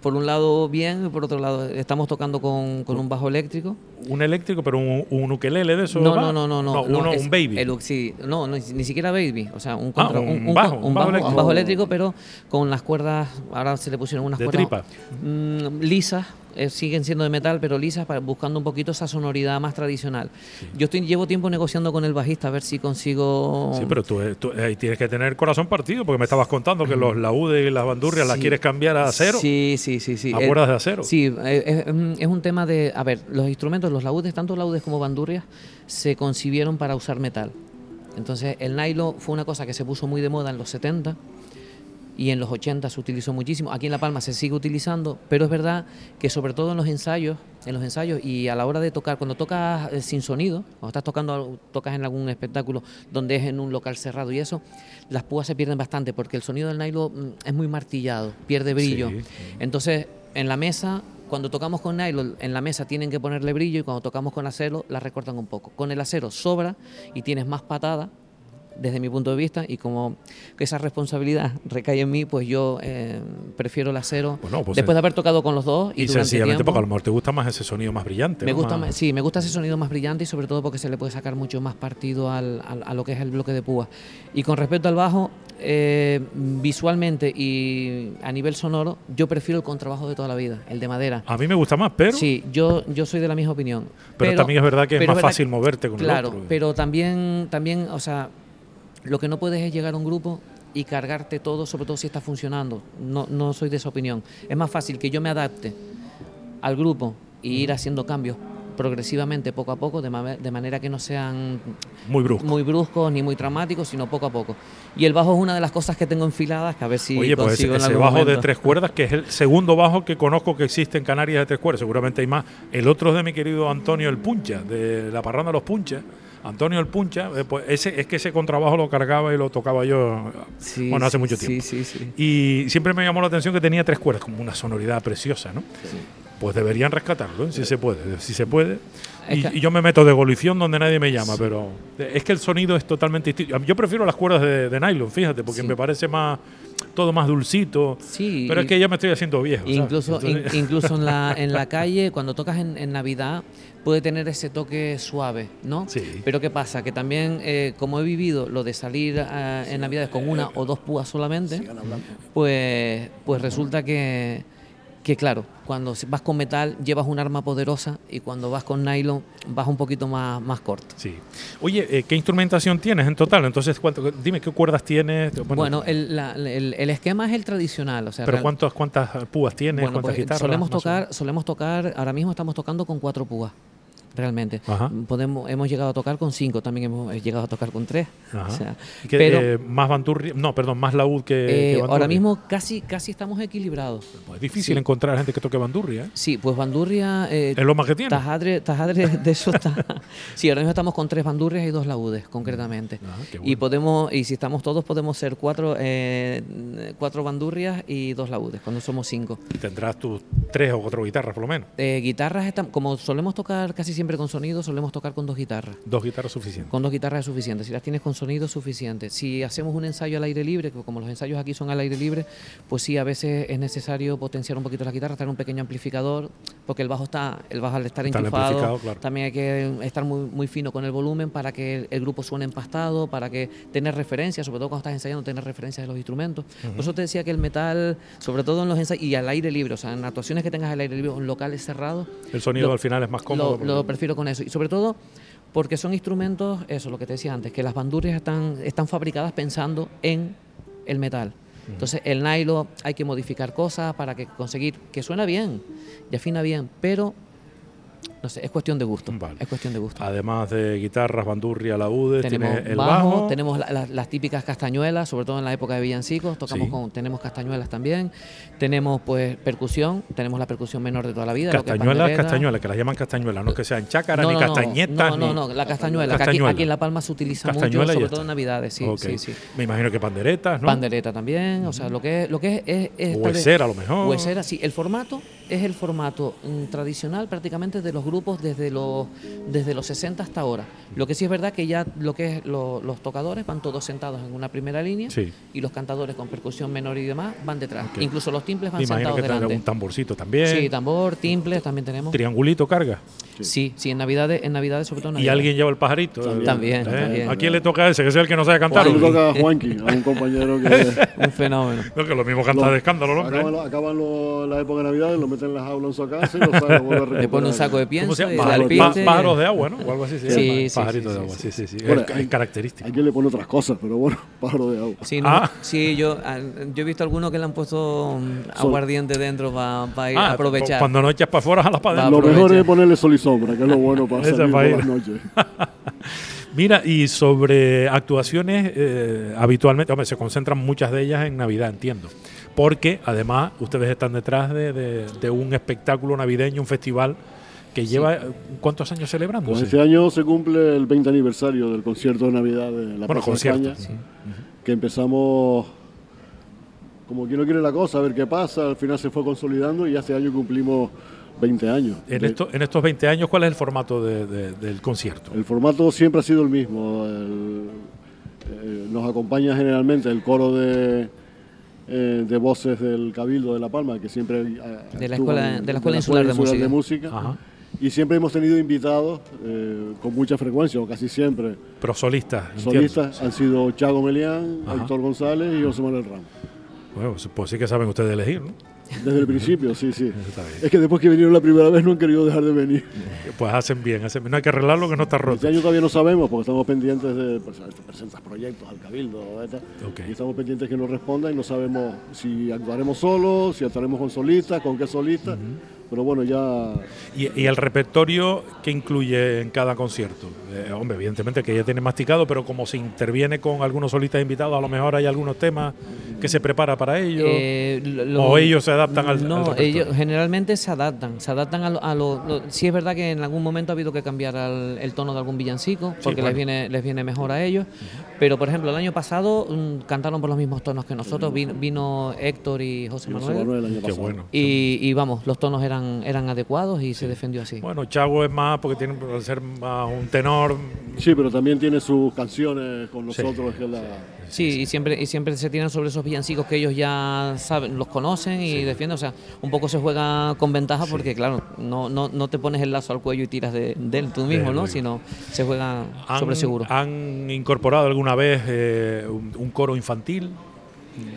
Por un lado bien, y por otro lado estamos tocando con, con un bajo eléctrico. Un eléctrico, pero un, un ukelele de eso. No, no, no, no, no. no, uno, es un baby. el- sí, no, no, ni siquiera baby. O sea, un, Ah, contra- un bajo, un bajo un bajo, eléctrico. un bajo eléctrico, pero con las cuerdas, ahora se le pusieron unas De cuerdas tripa. mm, lisas, eh, siguen siendo de metal, pero lisas, para, buscando un poquito esa sonoridad más tradicional. Yo estoy, llevo tiempo negociando con el bajista a ver si consigo... Sí, pero tú, tú, eh, tienes que tener corazón partido, porque me estabas contando que los laúdes y las bandurrias las quieres cambiar a acero. Sí, sí, sí. sí. A Eh, de acero. Sí, eh, es, es un tema de... A ver, los instrumentos, los laúdes, tanto laúdes como bandurrias, se concibieron para usar metal. Entonces, el nylon fue una cosa que se puso muy de moda en los 70 y en los 80 se utilizó muchísimo. Aquí en La Palma se sigue utilizando, pero es verdad que sobre todo en los ensayos, en los ensayos y a la hora de tocar, cuando tocas eh, sin sonido, cuando estás tocando, tocas en algún espectáculo donde es en un local cerrado y eso, las púas se pierden bastante porque el sonido del nylon mm, es muy martillado, pierde brillo. Sí. Entonces, en la mesa, cuando tocamos con nylon, en la mesa tienen que ponerle brillo y cuando tocamos con acero, la recortan un poco. Con el acero sobra y tienes más patada, desde mi punto de vista, y como esa responsabilidad recae en mí, pues yo eh, prefiero el acero. Bueno, pues después de haber tocado con los dos y, Y sencillamente tiempo, porque a lo mejor te gusta más ese sonido más brillante. me ¿no? gusta, Más- más- sí, me gusta ese sonido más brillante y sobre todo porque se le puede sacar mucho más partido al, al- a lo que es el bloque de púa. Y con respecto al bajo, eh, visualmente y a nivel sonoro, yo prefiero el contrabajo de toda la vida, el de madera. A mí me gusta más, pero, Sí, yo, yo soy de la misma opinión. pero, también es verdad que es más fácil que- moverte con Claro, el otro. pero también, también, o sea, lo que no puedes es llegar a un grupo y cargarte todo, sobre todo si está funcionando. No, no soy de esa opinión. Es más fácil que yo me adapte al grupo y ir haciendo cambios progresivamente, poco a poco, de, ma- de manera que no sean Muy brusco. muy bruscos ni muy traumáticos, sino poco a poco. Y el bajo es una de las cosas que tengo enfiladas, que a ver si Oye, pues ese, en ese algún bajo de tres cuerdas, que es el segundo bajo que conozco que existe en Canarias de tres cuerdas, seguramente hay más. El otro es de mi querido Antonio El Puncha, de la parranda de los Punchas. Antonio El Puncha, eh, pues ese, es que ese contrabajo lo cargaba y lo tocaba yo, Sí, bueno, hace mucho tiempo. Sí, sí, Y siempre me llamó la atención que tenía tres cuerdas, como una sonoridad preciosa, ¿no? pues deberían rescatarlo, ¿eh? si se puede, si se puede. Y, y yo me meto de evolución donde nadie me llama, pero es que el sonido es totalmente distinto. Yo prefiero las cuerdas de, de nylon, fíjate, porque me parece más todo más dulcito. Sí, Pero es que ya me estoy haciendo viejo. ¿sabes? Incluso, in- incluso en la, en la calle, cuando tocas en, en Navidad, puede tener ese toque suave, ¿no? Sí. Pero ¿qué pasa? Que también, eh, como he vivido lo de salir eh, en Navidades con una o dos púas solamente, pues, pues resulta que, que, claro, cuando vas con metal llevas un arma poderosa y cuando vas con nylon vas un poquito más, más corto. Sí. Oye, eh, ¿qué instrumentación tienes en total? Entonces, ¿cuánto, dime qué cuerdas tienes. Bueno, el, la- el- el esquema es el tradicional. O sea, pero real- ¿cuántas, cuántas púas tienes? Bueno, ¿Cuántas pues, guitarras? solemos tocar, solemos tocar, ahora mismo estamos tocando con cuatro púas, realmente. Ajá. Podemos, hemos llegado a tocar con cinco, también hemos eh, llegado a tocar con tres. O sea, ¿Y qué, pero eh, más bandurria, no, perdón, más laúd que, que eh, ahora mismo casi, casi estamos equilibrados. Pues es difícil sí. encontrar gente que toque bandurria. ¿eh? Sí, pues bandurria. eh, Es lo más que tiene. Tajadre, tajadre de eso está. Sí, ahora mismo estamos con tres bandurrias y dos laúdes, concretamente. Ah, Y podemos, y si estamos todos, podemos ser cuatro, cuatro bandurrias y dos laúdes, cuando somos cinco. Y tendrás tus tres o cuatro guitarras por lo menos. Guitarras, como solemos tocar casi siempre con sonido, solemos tocar con dos guitarras. Dos guitarras suficientes. Con dos guitarras es suficiente. Si las tienes con sonido suficiente. Si hacemos un ensayo al aire libre, que como los ensayos aquí son al aire libre, pues sí, a veces es necesario potenciar un poquito la guitarra, tener un pequeño amplificador, porque el bajo está, el bajo al estar Está enchufado, claro. también hay que estar muy, muy fino con el volumen para que el, grupo suene empastado, para que tener referencias, sobre todo cuando estás ensayando, tener referencias de los instrumentos. Por eso te decía que el metal, sobre todo en los ensayos y al aire libre, o sea, en actuaciones que tengas al aire libre en locales cerrados, El sonido Lo- al final es más cómodo. lo, lo prefiero con eso. Y sobre todo porque son instrumentos, eso, lo que te decía antes, que las bandurrias están, están fabricadas pensando en el metal. Entonces el nylon hay que modificar cosas para que conseguir que suena bien y afina bien, pero no sé, es cuestión de gusto. Vale. Es cuestión de gusto. Además de guitarras, bandurria, laúdes, tenemos tiene el bajo, bajo. tenemos la- la- las típicas castañuelas, sobre todo en la época de villancicos, tocamos Sí. con, tenemos castañuelas también, tenemos pues percusión, tenemos la percusión menor de toda la vida. Castañuelas, castañuelas, que las llaman castañuelas, no que sean chácaras No, ni no, castañetas. No, no, ni- no, la castañuela. que aquí, aquí en La Palma se utiliza mucho, Castañuela sobre todo en Navidades, sí, sí, sí. Me imagino que panderetas, ¿no? Pandereta también, o sea, lo que es, lo que es, es, es Huesera, a lo mejor. Huesera, sí. El formato es el formato mm, tradicional prácticamente de los grupos desde los, desde los 60 hasta ahora. Lo que sí es verdad que ya lo que es lo- los tocadores van todos sentados en una primera línea Sí. y los cantadores con percusión menor y demás van detrás. Incluso los timples van imagino sentados que delante. un tamborcito también. Sí, tambor, timples también tenemos. Triangulito carga. Sí, sí, en Navidades, en Navidades sobre todo en Y alguien lleva el pajarito. También, ¿Eh? también. ¿A quién le toca ese? Que sea el que no sabe cantar. A Juanqui, a un compañero que Un fenómeno. No, que lo mismo canta Lo- de escándalo, hombre. acaban, lo- acaban lo- la época de Navidad, lo meten en las aulas en su casa y lo sacan, Le pone un saco de ¿Cómo pienso se y llama? le Pájaros- Pa- de agua, ¿no? O algo así se Sí, llama. sí, Pajarito sí, de agua, sí, sí, sí. Bueno, es, hay- es característico. Hay quien le pone otras cosas, pero bueno, pájaro de agua. Sí, no, Ah. sí, yo, yo he visto algunos que le han puesto mm, aguardiente dentro para ir Ah, a aprovechar. Cuando no echas para afuera, jalas para adentro. Lo mejor es ponerle sol y sombra, que es lo bueno para salir por las noches. Mira, y sobre actuaciones, eh, habitualmente, hombre, se concentran muchas de ellas en Navidad, entiendo. Porque además ustedes están detrás de, de- de un espectáculo navideño, un festival que lleva cuántos años Pues celebrándose. este año se cumple el 20 aniversario del concierto de Navidad de la Bueno, Plaza de concierto, España, que empezamos como quien no quiere la cosa, a ver qué pasa, al final se fue consolidando y este año cumplimos 20 años. En, De- esto- en estos 20 años, ¿cuál es el formato de- de- del concierto? El formato siempre ha sido el mismo. el- eh, nos acompaña generalmente el coro de, eh, de voces del Cabildo de La Palma, que siempre... eh, De la Escuela- en- de la Escuela Insular de Música. Ajá. Y siempre hemos tenido invitados eh, con mucha frecuencia, o casi siempre. Pero solistas, entiendo. Solistas han sido Chago Melián, Ajá. Héctor González y José Manuel Ramos. Bueno, pues sí que saben ustedes elegir, ¿no? Desde el principio, sí, sí. Es que después que vinieron la primera vez no han querido dejar de venir. Pues hacen bien, hacen bien. No hay que arreglarlo que no está roto. Este año todavía no sabemos porque estamos pendientes de pues, presentas proyectos al cabildo etc. Ok. y estamos pendientes que nos respondan y no sabemos si actuaremos solos, si actuaremos con solistas, con qué solistas, pero bueno ya ¿Y, y el repertorio que incluye en cada concierto? Eh, hombre, evidentemente que ya tiene masticado, pero como se interviene con algunos solistas invitados, a lo mejor hay algunos temas que se prepara para ellos. Eh, lo- ¿O ellos se adaptan al- No, ellos generalmente se adaptan. Se adaptan a lo, a lo- lo- Sí es verdad que en algún momento ha habido que cambiar al- el tono de algún villancico, porque bueno. les, viene, les viene mejor a ellos. Pero, por ejemplo, el año pasado mm, cantaron por los mismos tonos que nosotros. Vino, vino Héctor y José y José Manuel. Manuel el año Qué pasado. bueno. Y, y vamos, los tonos eran eran, eran adecuados y se defendió así. Bueno, Chago es más porque tiene que ser más un tenor. Sí, pero también tiene sus canciones con nosotros. Que es la, Sí, y siempre, y siempre se tiran sobre esos villancicos que ellos ya saben, los conocen y defienden. O sea, un poco se juega con ventaja porque, claro, no, no, no te pones el lazo al cuello y tiras de, de él tú mismo, él ¿no? Sino se juega ¿Han, sobre seguro. ¿Han incorporado alguna vez eh, un, un coro infantil?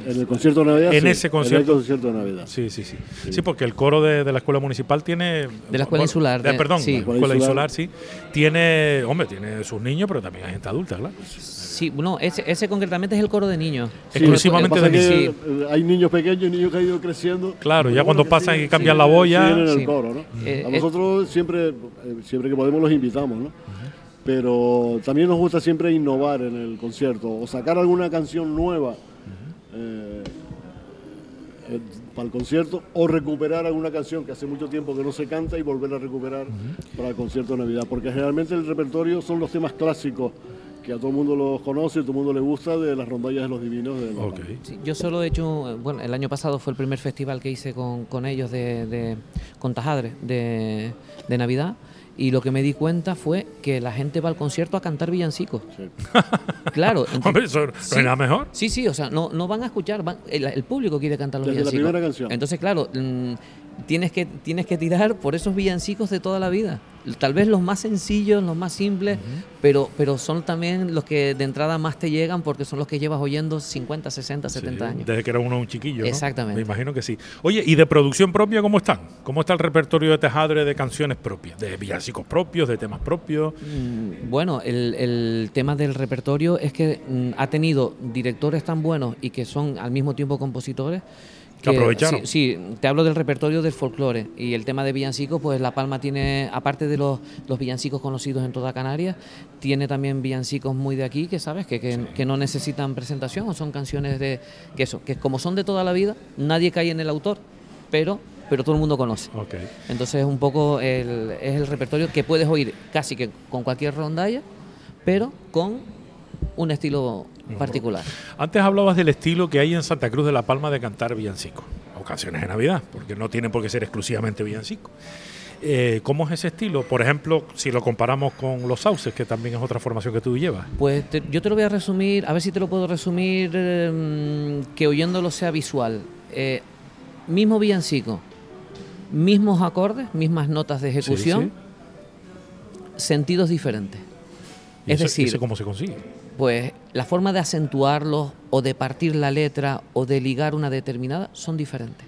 En el concierto de Navidad. En sí, ese concierto. En el concierto de Navidad. Sí, sí, sí. Sí, porque el coro de, de la escuela municipal tiene. De la escuela insular, de- de- perdón, sí. la escuela Escuela insular, sí. Tiene, hombre, tiene sus niños, pero también hay gente adulta, claro. Sí, no, ese, ese concretamente es el coro de niños. Sí, Exclusivamente de niños. eh, Hay niños pequeños, niños que han ido creciendo. Claro, ya cuando pasan y cambian la boya. en el coro, ¿no? Eh, a eh, nosotros siempre, eh, siempre que podemos los invitamos, ¿no? Pero también nos gusta siempre innovar en el concierto o sacar alguna canción nueva eh, eh, para el concierto o recuperar alguna canción que hace mucho tiempo que no se canta y volver a recuperar para el concierto de Navidad. Porque generalmente el repertorio son los temas clásicos que a todo el mundo los conoce, a todo el mundo le gusta de las rondallas de los divinos. De. Sí, yo solo he hecho, bueno, el año pasado fue el primer festival que hice con, con ellos de, de con Tajadre de, de Navidad y lo que me di cuenta fue que la gente va al concierto a cantar villancicos. Sí. Claro. Hombre, eso no Sí. es nada mejor. Sí, sí, o sea, no, no van a escuchar, van- el, el público quiere cantar los Desde la villancicos. primera canción. Entonces, claro, mm, tienes, que, tienes que tirar por esos villancicos de toda la vida. Tal vez los más sencillos, los más simples, pero, pero son también los que de entrada más te llegan porque son los que llevas oyendo 50, 60, 70 Sí, años. Desde que era uno un chiquillo. ¿no? Exactamente. Me imagino que sí. Oye, ¿y de producción propia cómo están? ¿Cómo está el repertorio de Tejadre de canciones propias? ¿De villancicos propios, de temas propios? Mm, Bueno, el, el tema del repertorio es que mm, ha tenido directores tan buenos y que son al mismo tiempo compositores. Que aprovecharon. Sí, sí, te hablo del repertorio del folclore y el tema de villancicos, pues La Palma tiene, aparte de los, los villancicos conocidos en toda Canarias, tiene también villancicos muy de aquí, que sabes, que, que, que no necesitan presentación, o son canciones de, que eso, que como son de toda la vida, nadie cae en el autor, pero, pero todo el mundo conoce. Ok. Entonces un poco el- es el repertorio que puedes oír casi que con cualquier rondalla, pero con un estilo particular. Antes hablabas del estilo que hay en Santa Cruz de la Palma de cantar villancicos o canciones de Navidad, porque no tienen por qué ser exclusivamente villancicos. Eh, ¿Cómo es ese estilo? Por ejemplo, si lo comparamos con Los Sauces, que también es otra formación que tú llevas. Pues te- yo te lo voy a resumir, a ver si te lo puedo resumir eh, que oyéndolo sea visual. Eh, mismo villancico, mismos acordes, mismas notas de ejecución, sentidos diferentes. ¿Y Es eso- decir, ¿eso cómo se consigue? Pues la forma de acentuarlos o de partir la letra o de ligar una determinada son diferentes.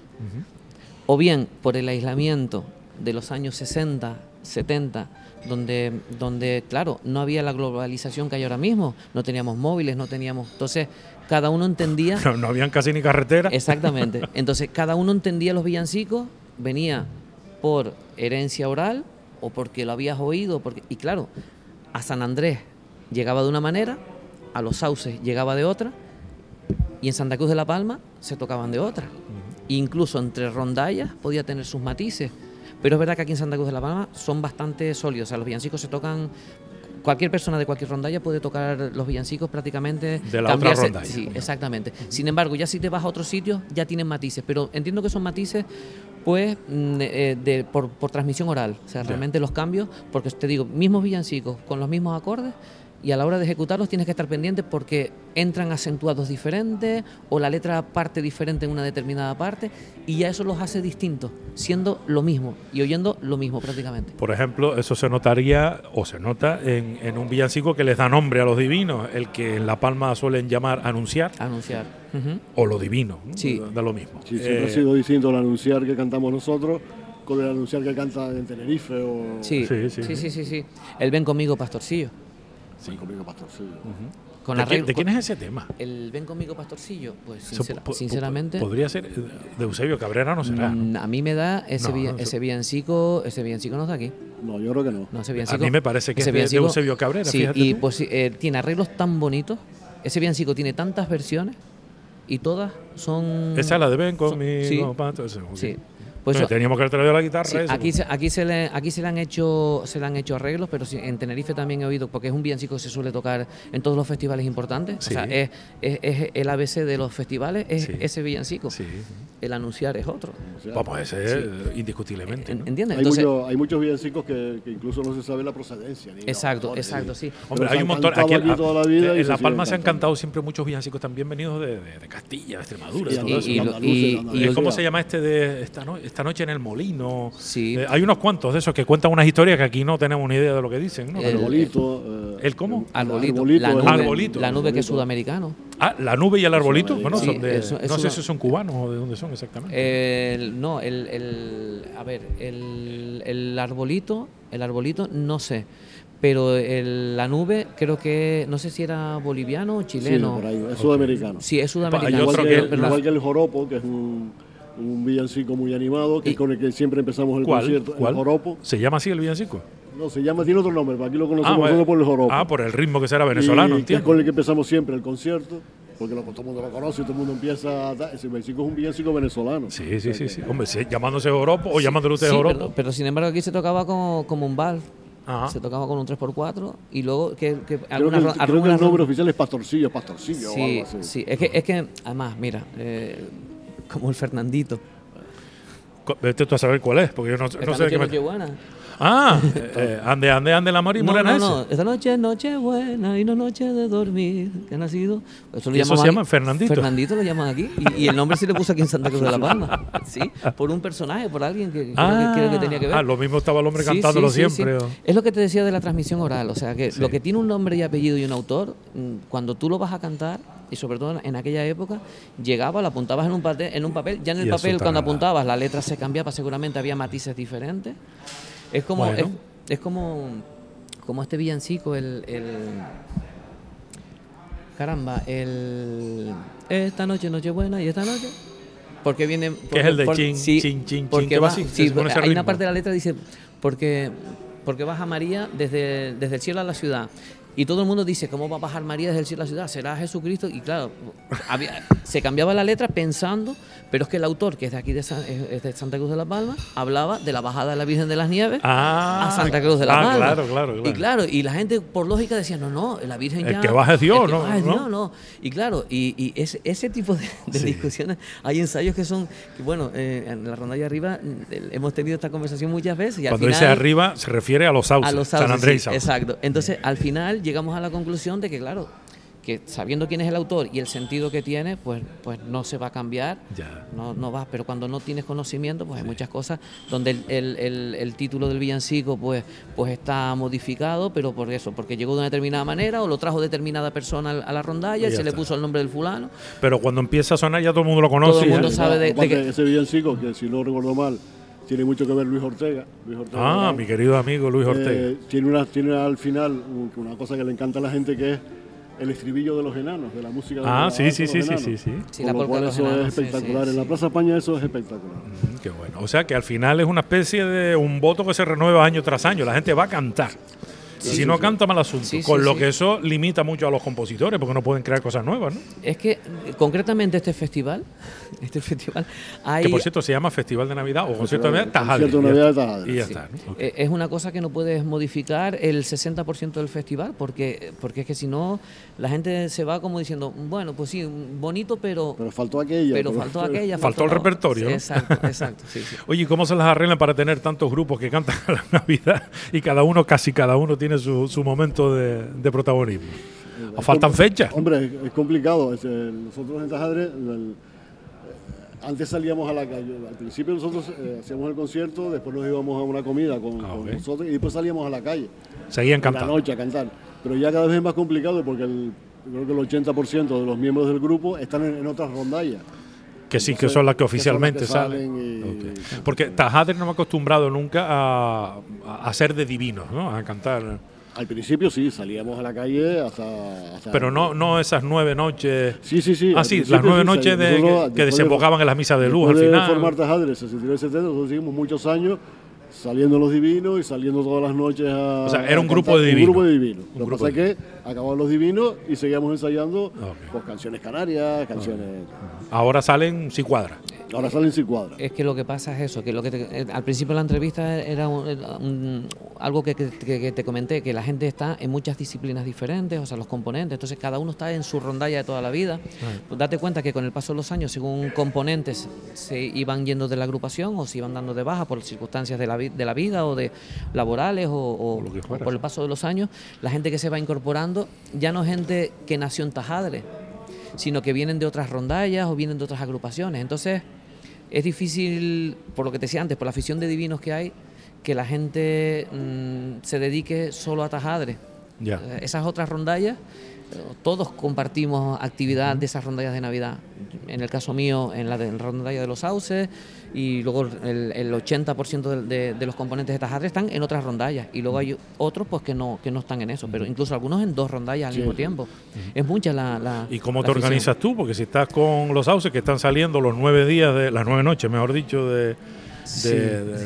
O bien por el aislamiento de los años 60, 70, donde, donde, claro, no había la globalización que hay ahora mismo, no teníamos móviles, no teníamos... Entonces, cada uno entendía... No, no habían casi ni carretera. Exactamente. Entonces, cada uno entendía los villancicos, venía por herencia oral o porque lo habías oído. Porque... Y claro, a San Andrés llegaba de una manera, a los sauces llegaba de otra, y en Santa Cruz de la Palma se tocaban de otra. Incluso entre rondallas podía tener sus matices. Pero es verdad que aquí en Santa Cruz de la Palma son bastante sólidos. O sea, los villancicos se tocan. Cualquier persona de cualquier rondalla puede tocar los villancicos prácticamente. De la otra rondalla. Sí, exactamente. Sin embargo, ya si te vas a otros sitios, ya tienen matices. Pero entiendo que son matices, pues, mm, eh, de, por, por transmisión oral. O sea, realmente los cambios, porque te digo, mismos villancicos con los mismos acordes. Y a la hora de ejecutarlos tienes que estar pendiente porque entran acentuados diferentes o la letra parte diferente en una determinada parte y ya eso los hace distintos, siendo lo mismo y oyendo lo mismo prácticamente. Por ejemplo, eso se notaría o se nota en, en un villancico que les da nombre a los divinos, el que en La Palma suelen llamar anunciar Anunciar. O lo divino, ¿no? Sí. da lo mismo. Sí, siempre Eh, ha sido distinto el anunciar que cantamos nosotros con el anunciar que canta en Tenerife o Sí, Sí, sí, sí. sí, sí, sí, El ven conmigo, pastorcillo. Sí, conmigo, pastor. sí. Con ¿De, quién, regla- de quién es ese tema? El ven conmigo, pastorcillo. Pues sincera- po- po- sinceramente. Podría ser eh, de Eusebio Cabrera, no será. ¿no? mm, A mí me da ese, No, vi- no, eso- ese villancico, ese villancico no es de aquí. No, yo creo que no. No, ese A villancico. mí me parece que ese es de- Eusebio Cabrera, Sí, fíjate y tú. pues eh, tiene arreglos tan bonitos. Ese villancico tiene tantas versiones y todas son. Esa es la de Ven conmigo, sí. Sí. Pues teníamos que haber traído la guitarra. Sí, aquí, pues. se, aquí, se le, aquí se le han hecho se le han hecho arreglos, pero sí, en Tenerife también he oído, porque es un villancico que se suele tocar en todos los festivales importantes. Sí. O sea, es, es- es el ABC de los festivales, es Sí. ese villancico. Sí. El anunciar es otro. Vamos, ese es indiscutiblemente. En- ¿no? ¿Entiendes? hay, Entonces, mucho- hay muchos villancicos que, que incluso no se sabe la procedencia. ni exacto, autores, exacto, sí. Hombre, hay un montón. Aquí, en- aquí toda la vida y en La Palma se han cantado siempre muchos villancicos también venidos de, de- de Castilla, de Extremadura. Sí, de todo y- eso. y y- ¿Cómo se llama este de esta, no- esta noche en el molino? Sí. Eh, hay unos cuantos de esos que cuentan unas historias que aquí no tenemos ni idea de lo que dicen. ¿no? El- Arbolito. eh, ¿El cómo? Arbolito, Arbolito, la nube, Arbolito. la nube que es sudamericano. ah, la nube y el arbolito. Bueno, Sí, son de, es no sé una- si son cubanos o de dónde son exactamente. El- no, el, el- a ver, el, el arbolito, el arbolito, no sé, pero el- la nube creo que, no sé si era boliviano o Sí, chileno. por ahí, es sudamericano. Sí, es sudamericano. que- igual que el joropo, que es un, un villancico muy animado, que Y- es con el que siempre empezamos el ¿Cuál? concierto. ¿Cuál? El joropo. ¿Se llama así el villancico? No, se llama, tiene otro nombre, pero aquí lo conocemos solo por el joropo. Ah, por el ritmo que será venezolano, y que es entiendo. con el que empezamos siempre el concierto, porque lo- todo el mundo lo conoce todo el mundo empieza a... Ese villancico es un villancico venezolano. Sí, sí, sí, sí. Hombre, sí, llamándose joropo o llamándole usted Sí, joropo. pero, pero sin embargo aquí se tocaba como, como un bar. Ajá. Se tocaba con un 3x4 y luego que, que Creo que, algunas el, ro- creo que algunas el ro- nombre oficial es Pastorcillo, Pastorcillo o Sí, algo así. sí, es que, es que además, mira, eh, como el Fernandito. Vete tú a saber cuál es, porque yo no, no sé de qué me... Ah, eh, ande, ande, ande la mar y No, morena no, ese. no, esta noche es noche buena y no noche de dormir, que ha nacido. Eso, lo ¿Y eso se llama Fernandito? Fernandito lo llaman aquí. Y, y el nombre sí le puso aquí en Santa Cruz de la Palma. Sí, por un personaje, por alguien que creo, Ah, que, creo que tenía que ver. ah, lo mismo estaba el hombre Sí, cantándolo sí, siempre. sí. Es lo que te decía de la transmisión oral. O sea, que lo que tiene un nombre y apellido y un autor, mm, cuando tú lo vas a cantar, y sobre todo en aquella época, llegaba, lo apuntabas en un, papel, en un papel. Ya en el papel, cuando nada. apuntabas, la letra se cambiaba, seguramente había matices diferentes. Es como, Bueno. es, es como, como este villancico, el, el- Caramba, el. Esta noche, Nochebuena, y esta noche. Porque viene. Que es el de por- chin, sí, chin, chin, porque chin, va así, sí, ese hay una ritmo. parte de la letra que dice. Porque, porque baja María desde, desde el cielo a la ciudad. Y todo el mundo dice, ¿cómo va a bajar María desde el cielo a la ciudad? ¿Será Jesucristo? Y claro, había- se cambiaba la letra pensando, pero es que el autor, que es de aquí de, San- es- de Santa Cruz de la Palma, hablaba de la bajada de la Virgen de las Nieves Ah, a Santa Cruz de la ah, Palma. claro, claro, claro. Y claro, y la gente por lógica decía, no, no, la Virgen El ya... que baja es Dios, el que ¿no? baja ¿no? No. Y claro, y, y ese, ese tipo de, de Sí. discusiones, hay ensayos que son, que bueno, eh, en la ronda de arriba el- hemos tenido esta conversación muchas veces y al Cuando final... dice arriba se refiere a los sauces, a los San sauces, Andrés y sí, Sauces. Exacto. Entonces, al final llegamos a la conclusión de que, claro, que sabiendo quién es el autor y el sentido que tiene, pues, pues no se va a cambiar. Ya. No, no va, pero cuando no tienes conocimiento, pues hay muchas cosas donde el, el- el- el título del villancico pues, pues está modificado, pero por eso, porque llegó de una determinada manera o lo trajo determinada persona a la rondalla Y se le puso el nombre del fulano. Pero cuando empieza a sonar ya todo el mundo lo conoce. Todo el mundo sabe de- Aparte, que- ese villancico, que si no recuerdo mal, tiene mucho que ver Luis Ortega. Luis Ortega Ah, mi querido amigo Luis Ortega. Eh, tiene, una, tiene al final un- una cosa que le encanta a la gente que es el estribillo de los enanos, de la música de ah, la sí, sí, de sí, los sí, enanos. sí, sí. Sí, Con la cual de los eso enanos, es sí, espectacular. sí, En la sí. Plaza España eso es espectacular. Mm, Qué bueno. O sea que al final es una especie de un voto que se renueva año tras año. La gente va a cantar. Si no canta, mal asunto. Sí, sí, Con lo sí. que eso limita mucho a los compositores porque no pueden crear cosas nuevas, ¿no? Es que concretamente este festival, este festival, hay, Que por cierto se llama Festival de Navidad o Concierto de Navidad Concierto y ya Navidad está. Sí. Eh, Es una cosa que no puedes modificar el 60% del festival, porque, porque es que si no, la gente se va como diciendo, bueno, pues sí, bonito, pero, Pero faltó aquella. pero faltó aquella. Faltó el repertorio, Sí. Exacto, exacto. sí, sí. Oye, ¿y ¿cómo se las arreglan para tener tantos grupos que cantan a la Navidad y cada uno, casi cada uno, tiene su, su momento de, de protagonismo? ¿O faltan fechas? Hombre, es, complicado. Es, eh, nosotros en Tajadre, el- eh, antes salíamos a la calle. Al principio nosotros eh, hacíamos el concierto, después nos íbamos a una comida con, Ah, con nosotros y después salíamos a la calle. Seguían en la cantando. noche a cantar. Pero ya cada vez es más complicado porque el, creo que el 80% de los miembros del grupo están en, en otras rondallas. Que sí, que son las que oficialmente que salen. salen y- Ok. Porque Tajadre no me ha acostumbrado nunca a, a- ser de divinos, ¿no? A cantar. Al principio sí, salíamos a la calle hasta... hasta- Pero no, no esas nueve noches. Sí, sí, sí. Ah, sí, las nueve sí, noches de, que, que desembocaban en las misas de luz al Después de final. formar Tajadre, 69 70, nosotros seguimos muchos años saliendo los divinos y saliendo todas las noches a. O sea, era un grupo de Un divinos. grupo de divinos. Un Lo que pasa de es que acababan los divinos y seguíamos ensayando pues, canciones canarias, canciones. Ahora salen sin cuadra. Ahora salen sin cuadra. Es que lo que pasa es eso, que lo que te- eh, al principio de la entrevista era un- algo que, que- que- que te comenté, que la gente está en muchas disciplinas diferentes, o sea, los componentes, entonces cada uno está en su rondalla de toda la vida. Pues date cuenta que con el paso de los años, según componentes se iban yendo de la agrupación o se iban dando de baja por circunstancias de la, vi- de la vida o de laborales o, o- lo que o fuera, por el paso de los años, la gente que se va incorporando ya no es gente que nació en Tajadre, sino que vienen de otras rondallas o vienen de otras agrupaciones. Entonces, es difícil, por lo que te decía antes, por la afición de divinos que hay, que la gente mm, se dedique solo a Tajadre. Ya. Eh, Esas otras rondallas, todos compartimos actividad de esas rondallas de Navidad. En el caso mío, en la de la rondalla de los sauces, y luego el, el 80% de, de- de los componentes de Tajadre están en otras rondallas. Y luego hay otros pues que no, que no están en eso, pero incluso algunos en dos rondallas al Sí, mismo tiempo. Es mucha la... la ¿Y cómo la te afición. organizas tú? Porque si estás con los sauces que están saliendo los nueve días, de las nueve noches, mejor dicho, de- Sí. de- de-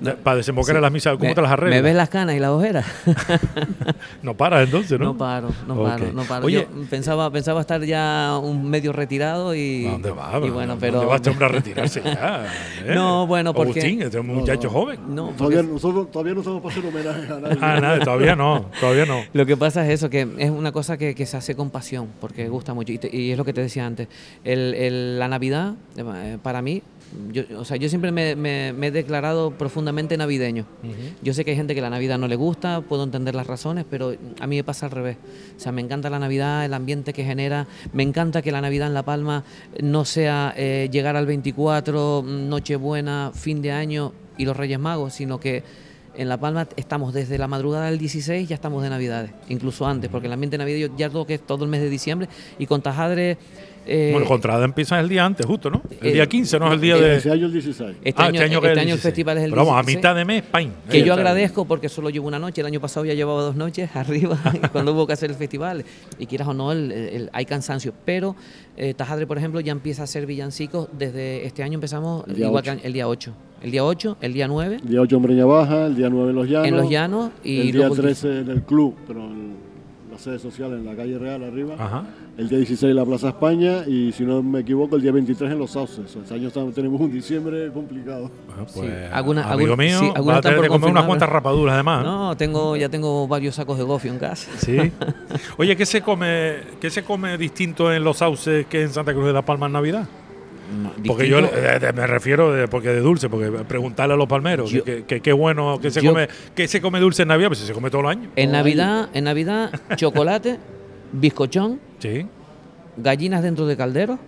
de- para desembocar en las misas, ¿cómo ¿Me, te las arreglas? ¿Me ves las canas y las ojeras? No paras entonces, ¿no? No paro, no paro, no paro. Oye, Yo pensaba, pensaba estar ya un medio retirado y. ¿a ¿dónde va? Y bueno, ¿Dónde pero. va este hombre a retirarse ya? ¿eh? No, bueno, porque- Agustín, este es un muchacho joven. No, porque Todavía, nosotros todavía no estamos para hacer homenaje a nadie. Ah, nada, todavía no, todavía no. Lo que pasa es eso, que es una cosa que, que se hace con pasión, porque gusta mucho. Y, te- y es lo que te decía antes. El- el- la Navidad, eh, para mí, yo, o sea, yo siempre me, me- me he declarado profundamente navideño. Yo sé que hay gente que la Navidad no le gusta, puedo entender las razones, pero a mí me pasa al revés. O sea, me encanta la Navidad, el ambiente que genera. Me encanta que la Navidad en La Palma no sea eh, llegar al 24, mm, Nochebuena, fin de año y los Reyes Magos, sino que en La Palma estamos desde la madrugada del 16, ya estamos de Navidades, incluso antes, porque el ambiente navideño ya todo que es todo el mes de diciembre y con Tajadre... eh, Bueno, Contrada empieza el día antes, justo, ¿no? El eh, día 15, no es el día eh, de... Ese año el 16. este Ah, año, este es año el 16. festival es el Pero vamos, a 16. mitad de mes, ¡pain! Que Eh, yo agradezco porque solo llevo una noche, el año pasado ya llevaba dos noches arriba cuando hubo que hacer el festival. Y quieras o no, el- el- hay cansancio. Pero eh, Tajadre, por ejemplo, ya empieza a hacer villancicos. Desde este año empezamos El día igual que 8. el día 8. El día 8, el día 9 El día 8 en Breña Baja, el día 9 en Los Llanos. en Los Llanos y el día luego 13 en el club, pero en la sede social en la calle Real arriba. Ajá. El día 16 en la Plaza España y si no me equivoco el día 23 en Los Sauces. Este año estamos- tenemos un diciembre complicado. Bueno, Sí, pues, alguna- amigo algún- mío, sí, va a tener que comer unas cuantas rapaduras además. ¿no? No, tengo, ya tengo varios sacos de gofio en casa. Sí. Oye, ¿qué se come, qué se come distinto en los sauces que en Santa Cruz de la Palma en Navidad? Porque yo Distinto- de- me refiero de, porque de dulce, porque preguntarle a los palmeros Yo- que, qué bueno que se yo- come, que se come dulce en Navidad, pues se come todo el año. En Navidad, en Navidad, chocolate, bizcochón, Sí. gallinas dentro de calderos.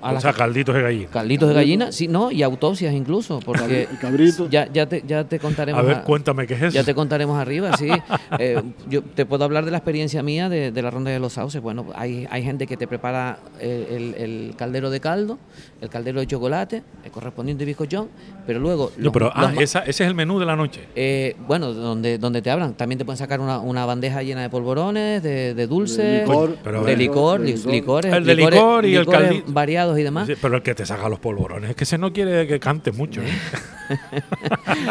A o las- sea, calditos de gallina. Calditos de gallina, sí, no, y autopsias incluso, porque El cabrito. ya, ya, te, ya te contaremos. A ver, a- cuéntame qué es eso. Ya te contaremos arriba, sí. Eh, yo te puedo hablar de la experiencia mía de, de la ronda de los sauces. Bueno, hay, hay gente que te prepara el, el- el caldero de caldo, el caldero de chocolate, el correspondiente bizcochón, pero luego... No, los- pero ah, los ma- esa- ese es el menú de la noche. eh, bueno, donde, donde te abran. También te pueden sacar una, una bandeja llena de polvorones, de, de dulce, De licor, pero de licor, de licor. licores, El de licores- licor y el licores caldito. variados y demás. Sí, pero el que te saca los polvorones es que ese no quiere que cante mucho. ¿eh?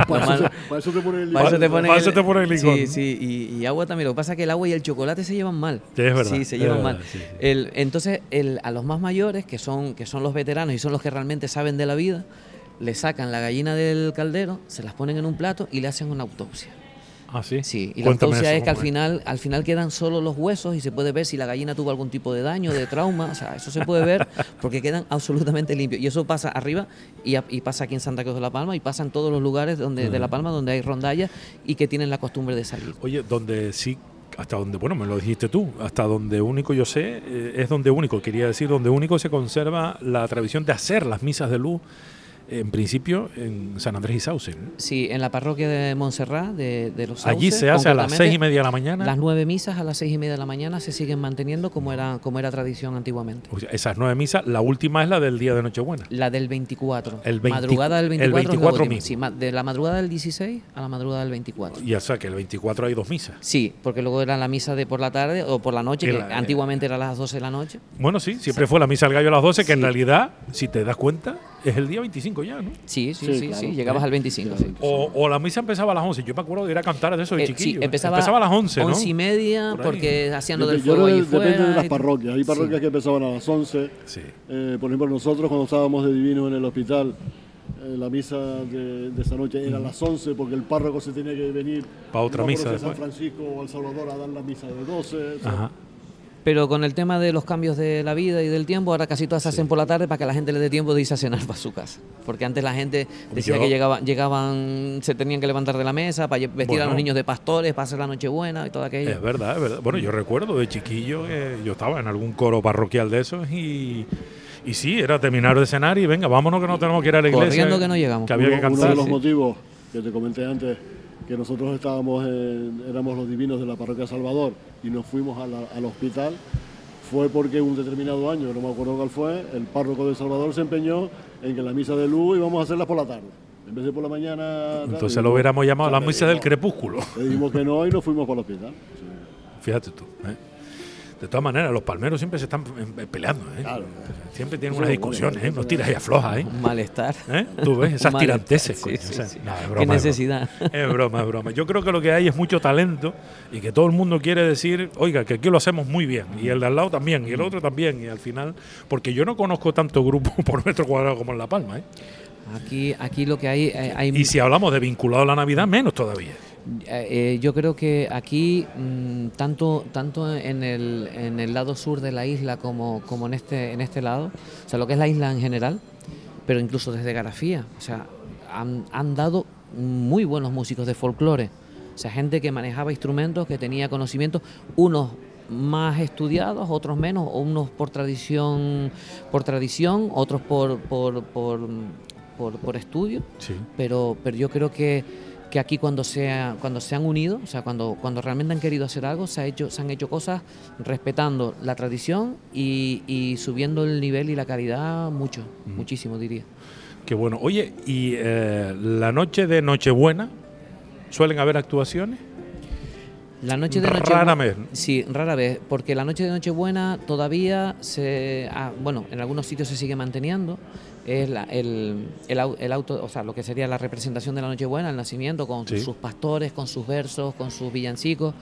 Para, eso, malo- para eso te pone el Para eso te ponen para el- eso te ponen el licor, Sí, ¿no? sí, y, y agua también. Lo que pasa es que el agua y el chocolate se llevan mal. Sí, es verdad, Sí, se llevan verdad, mal. sí, sí. El- entonces, el- a los más mayores, que son, que son los veteranos y son los que realmente saben de la vida, le sacan la gallina del caldero, se las ponen en un plato y le hacen una autopsia. Ah, sí. Sí, y la autopsia eso, es que al final, al final quedan solo los huesos y se puede ver si la gallina tuvo algún tipo de daño, de trauma, o sea, eso se puede ver porque quedan absolutamente limpios. Y eso pasa arriba y, a- y pasa aquí en Santa Cruz de la Palma y pasa en todos los lugares donde, de La Palma donde hay rondallas y que tienen la costumbre de salir. Oye, donde sí, hasta donde, bueno, me lo dijiste tú, hasta donde único yo sé, eh, es donde único, quería decir, donde único se conserva la tradición de hacer las misas de luz, en principio, en San Andrés y Sauce. ¿no? Sí, en la parroquia de Montserrat, de, de los Allí Sauces, se hace a las seis y media de la mañana. Las nueve misas a las seis y media de la mañana se siguen manteniendo como era, como era tradición antiguamente. O sea, esas nueve misas, la última es la del día de Nochebuena. La del 24. El 20 madrugada del el 24. es la 24 última. mismo. Sí, de la madrugada del 16 a la madrugada del 24. Y o sea que el 24 hay dos misas. Sí, porque luego era la misa de por la tarde o por la noche, que la- antiguamente era a las 12 de la noche. Bueno, sí, siempre fue la misa del gallo a las 12, que en realidad, si te das cuenta, es el día 25 ya, ¿no? Sí, sí, Sí, sí, claro. sí, llegabas al 25. sí. O, o la misa empezaba a las 11. Yo me acuerdo de ir a cantar de eso de Eh, chiquillo. sí, empezaba, a las 11, ¿no? y media, Por ahí. porque hacían lo del fuego allí depende fuera. de las parroquias. Hay parroquias Sí. que empezaban a las 11. Sí. Eh, por ejemplo, nosotros cuando estábamos de divino en el hospital, eh, la misa de, de esa noche era a las 11 porque el párroco se tenía que venir Pa' otra no misa a. San Francisco o al Salvador a dar la misa de 12. o sea, Ajá. Pero con el tema de los cambios de la vida y del tiempo, ahora casi todas se hacen por la tarde para que la gente le dé tiempo de irse a cenar para su casa. Porque antes la gente decía yo- que llegaba, llegaban, se tenían que levantar de la mesa para vestir a los niños de pastores, para hacer la Nochebuena y todo aquello. Es verdad, es verdad. Bueno, yo recuerdo de chiquillo que yo estaba en algún coro parroquial de esos y, y sí, era terminar de cenar y venga, vámonos que no tenemos que ir a la iglesia. Corriendo que no llegamos. Que había que uno, uno cantar. de los sí. motivos que te comenté antes, que nosotros estábamos en- éramos los divinos de la parroquia Salvador y nos fuimos la- al hospital, fue porque un determinado año, no me acuerdo cuál fue, el párroco de Salvador se empeñó en que la misa de luz íbamos a hacerla por la tarde. En vez de por la mañana. Entonces lo hubiéramos llamado la misa del crepúsculo. Le dijimos que no y nos fuimos para el hospital. Sí. Fíjate tú. ¿eh? De todas maneras, los palmeros siempre se están eh, peleando. ¿eh? Claro. Siempre tienen unas discusiones, ¿eh? unos tiras y aflojas. ¿eh? Un malestar. ¿Eh? Tú ves esas tiranteses. sí, sí, o sea, sí. no, es Qué broma, es broma. necesidad. Es broma, es broma. Yo creo que lo que hay es mucho talento y que todo el mundo quiere decir, oiga, que aquí lo hacemos muy bien. Y el de al lado también, y el otro también. Y al final, porque yo no conozco tanto grupo por metro cuadrado como en La Palma. ¿eh? Aquí, aquí lo que hay, eh, hay Y si hablamos de vinculado a la Navidad, menos todavía. Eh, eh, yo creo que aquí, mm, tanto, tanto en, el, en el lado sur de la isla como, como en, este, en este lado, o sea, lo que es la isla en general, pero incluso desde Garafía, o sea, han, han dado muy buenos músicos de folclore, o sea, gente que manejaba instrumentos, que tenía conocimientos, unos más estudiados, otros menos, o unos por tradición, por tradición, otros por, por, por, por, por estudio Sí. pero, pero yo creo que, que aquí cuando se, ha- cuando se han unido, o sea, cuando, cuando realmente han querido hacer algo, se, ha hecho, se han hecho cosas respetando la tradición y, y subiendo el nivel y la calidad mucho, muchísimo diría. Qué bueno. Oye, ¿y eh, la noche de Nochebuena suelen haber actuaciones? La noche de Rara Nochebuena. vez. Sí, rara vez, porque la noche de Nochebuena todavía se. ah, bueno, en algunos sitios se sigue manteniendo. Es la- el, el el auto, o sea, lo que sería la representación de la Nochebuena, el nacimiento, con Sí. sus pastores, con sus versos, con sus villancicos.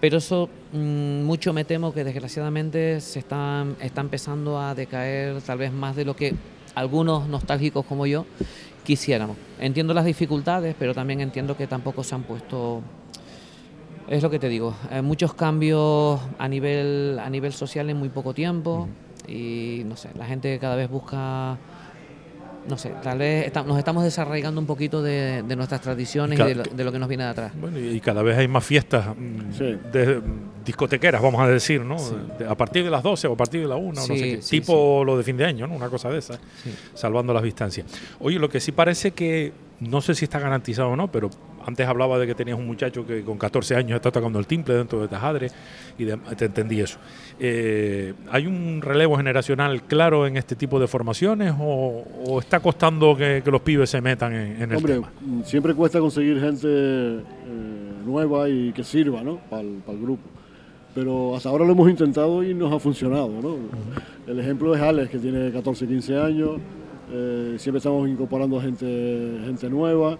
Pero eso mm, mucho me temo que desgraciadamente se está, está empezando a decaer tal vez más de lo que algunos nostálgicos como yo quisiéramos. Entiendo las dificultades, pero también entiendo que tampoco se han puesto es lo que te digo, eh, muchos cambios a nivel, a nivel social en muy poco tiempo y no sé, la gente cada vez busca, no sé, tal vez esta- nos estamos desarraigando un poquito de, de nuestras tradiciones y, de, lo, de lo que nos viene de atrás. Bueno, y cada vez hay más fiestas mm, Sí. de, discotequeras, vamos a decir, ¿no? De- a partir de las 12 o a partir de la 1, no Sí, sé qué. sí, tipo lo de fin de año, ¿no? Una cosa de esa, Sí. salvando las distancias. Oye, lo que sí parece que, no sé si está garantizado o no, pero antes hablaba de que tenías un muchacho que con 14 años está tocando el timple dentro de Tajadre y de- te entendí eso. Eh, ¿Hay un relevo generacional claro en este tipo de formaciones o, o está costando que, que los pibes se metan en, en el Hombre, tema? mm, siempre cuesta conseguir gente eh, nueva y que sirva ¿no? para el grupo. Pero hasta ahora lo hemos intentado y nos ha funcionado. ¿no? El ejemplo es Alex, que tiene 14, 15 años. eh, siempre estamos incorporando gente, gente nueva.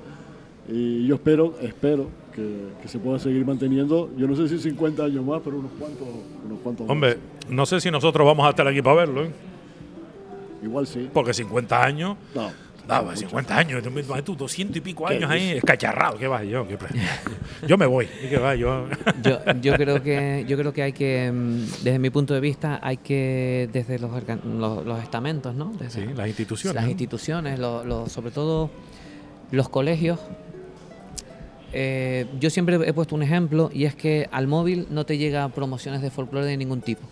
Y yo espero, espero que, que se pueda seguir manteniendo. Yo no sé si 50 años más, pero unos cuantos, unos cuantos más. Hombre, no sé si nosotros vamos a estar aquí para verlo, ¿eh? Igual sí. porque 50 años, No, no, pues 50 años, tú, mismo, tú 200 y pico ¿Qué años ahí, escacharrado, ¿qué va yo? ¿Qué yo me voy, ¿y qué va yo? Yo, yo creo que yo creo que hay que, mm, desde mi punto de vista, hay que desde los, los, los estamentos, ¿no? Desde Sí, las instituciones. las ¿no? instituciones, lo- lo- sobre todo los colegios. Eh, yo siempre he puesto un ejemplo y es que al móvil no te llega promociones de folclore de ningún tipo.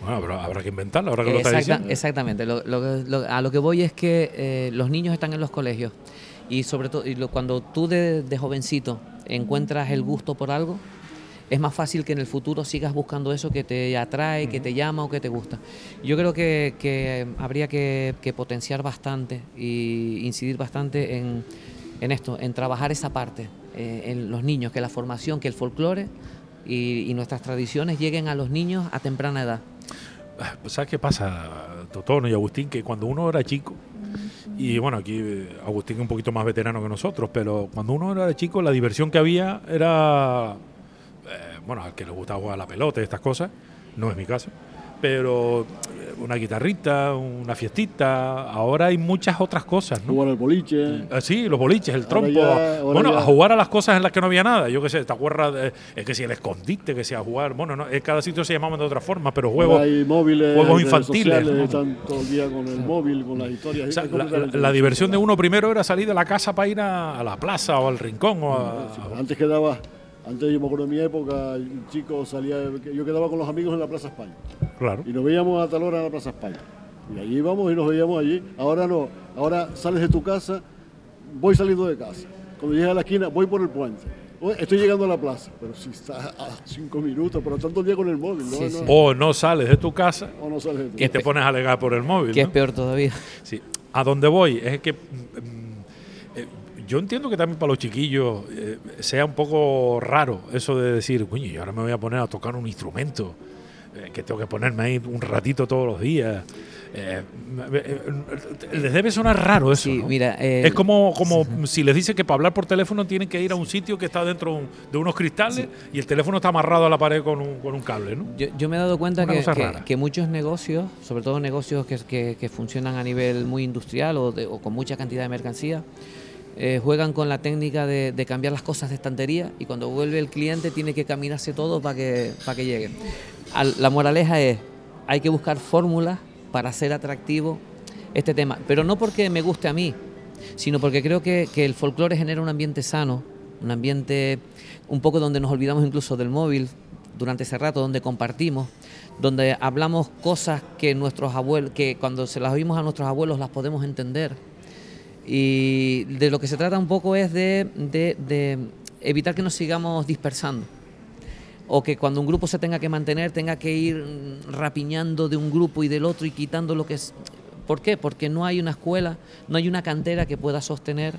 Bueno, habrá, habrá que inventarlo, ahora que lo está diciendo. exactamente. Lo- lo lo- a lo que voy es que eh, los niños están en los colegios y sobre todo cuando tú de, de jovencito encuentras el gusto por algo, es más fácil que en el futuro sigas buscando eso que te atrae, que te llama o que te gusta. Yo creo que, que habría que, que potenciar bastante y incidir bastante en, en esto, en trabajar esa parte, eh, en los niños, que la formación, que el folclore y, nuestras tradiciones lleguen a los niños a temprana edad. Ah, ¿Sabes qué pasa, Totono y Agustín? Que cuando uno era chico Y bueno, aquí eh, Agustín es un poquito más veterano que nosotros, pero cuando uno era chico, la diversión que había era, eh, bueno, al que le gustaba jugar la pelota y estas cosas, no es mi caso, pero eh, una guitarrita, una fiestita, ahora hay muchas otras cosas, ¿no? Jugar al boliche. Ah, sí, los boliches, el Ahora trompo. ya- ahora bueno, ya- a jugar a las cosas en las que no había nada. Yo qué sé, acuerdas, de- es que si el escondite, que sea jugar. Bueno, no, en cada sitio se llamaban de otra forma, pero juegos. Hay móviles, juegos infantiles, sociales, ¿no? están todo el día con el móvil, con las historias. O sea, Es la, completamente la diversión de uno primero era salir de la casa para ir a, a la plaza o al rincón o a, Antes quedaba, antes yo me acuerdo de mi época, un chico salía, yo quedaba con los amigos en la Plaza España. claro. Y nos veíamos a tal hora en la Plaza España. Y allí íbamos y nos veíamos allí. Ahora no, ahora sales de tu casa, voy saliendo de casa. Cuando llegas a la esquina, voy por el puente. Estoy llegando a la plaza, pero si estás a cinco minutos, pero tanto el día con el móvil, ¿no? Sí, no, sí. O no sales de tu casa o no sales de tu y te pones a alegar por el móvil. Que ¿no? es peor todavía. Sí. A donde voy es que yo entiendo que también para los chiquillos eh, sea un poco raro eso de decir, coño, y ahora me voy a poner a tocar un instrumento, eh, que tengo que ponerme ahí un ratito todos los días. Eh, eh, les debe sonar raro eso. Sí, ¿no? mira, eh, es como, como si les dice que para hablar por teléfono tienen que ir a un sitio que está dentro de un- de unos cristales y el teléfono está amarrado a la pared con un, con un cable, ¿no? Yo, yo me he dado cuenta que, que- muchos negocios, sobre todo negocios que, que- que funcionan a nivel muy industrial o, de- o con mucha cantidad de mercancía, eh, juegan con la técnica de, de cambiar las cosas de estantería y cuando vuelve el cliente tiene que caminarse todo para que, para que llegue. Al- la moraleja es, hay que buscar fórmulas para hacer atractivo este tema, pero no porque me guste a mí, sino porque creo que, que el folclore genera un ambiente sano, un ambiente un poco donde nos olvidamos incluso del móvil durante ese rato, donde compartimos, donde hablamos cosas que nuestros abuelos, que cuando se las oímos a nuestros abuelos las podemos entender. Y de lo que se trata un poco es de, evitar que nos sigamos dispersando. O que cuando un grupo se tenga que mantener, tenga que ir rapiñando de un grupo y del otro y quitando lo que es. ¿Por qué? Porque no hay una escuela, no hay una cantera que pueda sostener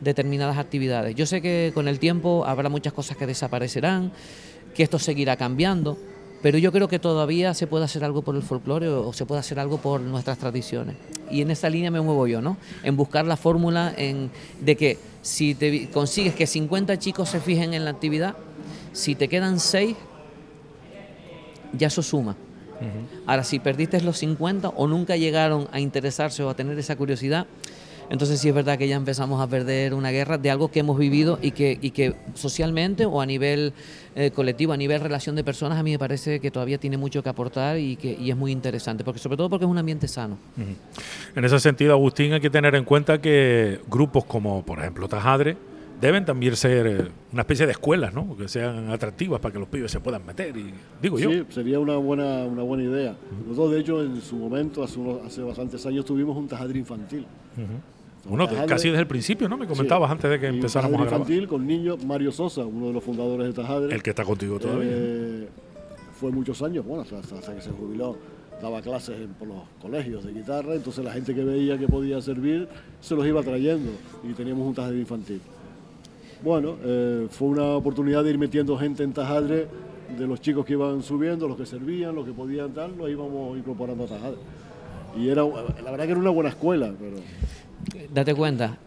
determinadas actividades. Yo sé que con el tiempo habrá muchas cosas que desaparecerán, que esto seguirá cambiando, pero yo creo que todavía se puede hacer algo por el folclore o, se puede hacer algo por nuestras tradiciones. Y en esa línea me muevo yo, ¿no? En buscar la fórmula en, de que si te consigues que 50 chicos se fijen en la actividad, si te quedan 6, ya eso suma. Ahora, si perdiste los 50 o nunca llegaron a interesarse o a tener esa curiosidad, entonces sí es verdad que ya empezamos a perder una guerra de algo que hemos vivido y que, y que socialmente o a nivel eh, colectivo, a nivel relación de personas, a mí me parece que todavía tiene mucho que aportar y, que, y es muy interesante, porque sobre todo porque es un ambiente sano. En ese sentido, Agustín, hay que tener en cuenta que grupos como, por ejemplo, Tajadre, deben también ser eh, una especie de escuelas, ¿no? Que sean atractivas para que los pibes se puedan meter. Y digo yo. Sí, sería una buena, una buena idea. Nosotros, de hecho, en su momento, hace, unos- hace bastantes años, tuvimos un tajadre infantil. Uno Tajadre- casi desde el principio, ¿no? Me comentabas Sí. antes de que empezáramos a grabar. infantil con niños, Mario Sosa, uno de los fundadores de Tajadre. El que está contigo todavía. Eh, fue muchos años, bueno, hasta, hasta- hasta que se jubiló, daba clases en- por los colegios de guitarra, entonces la gente que veía que podía servir se los iba trayendo y teníamos un tajadre infantil. Bueno, eh, fue una oportunidad de ir metiendo gente en tajadre, de los chicos que iban subiendo, los que servían, los que podían dar, los íbamos incorporando a tajadre. Y era, la verdad que era una buena escuela, pero Date cuenta,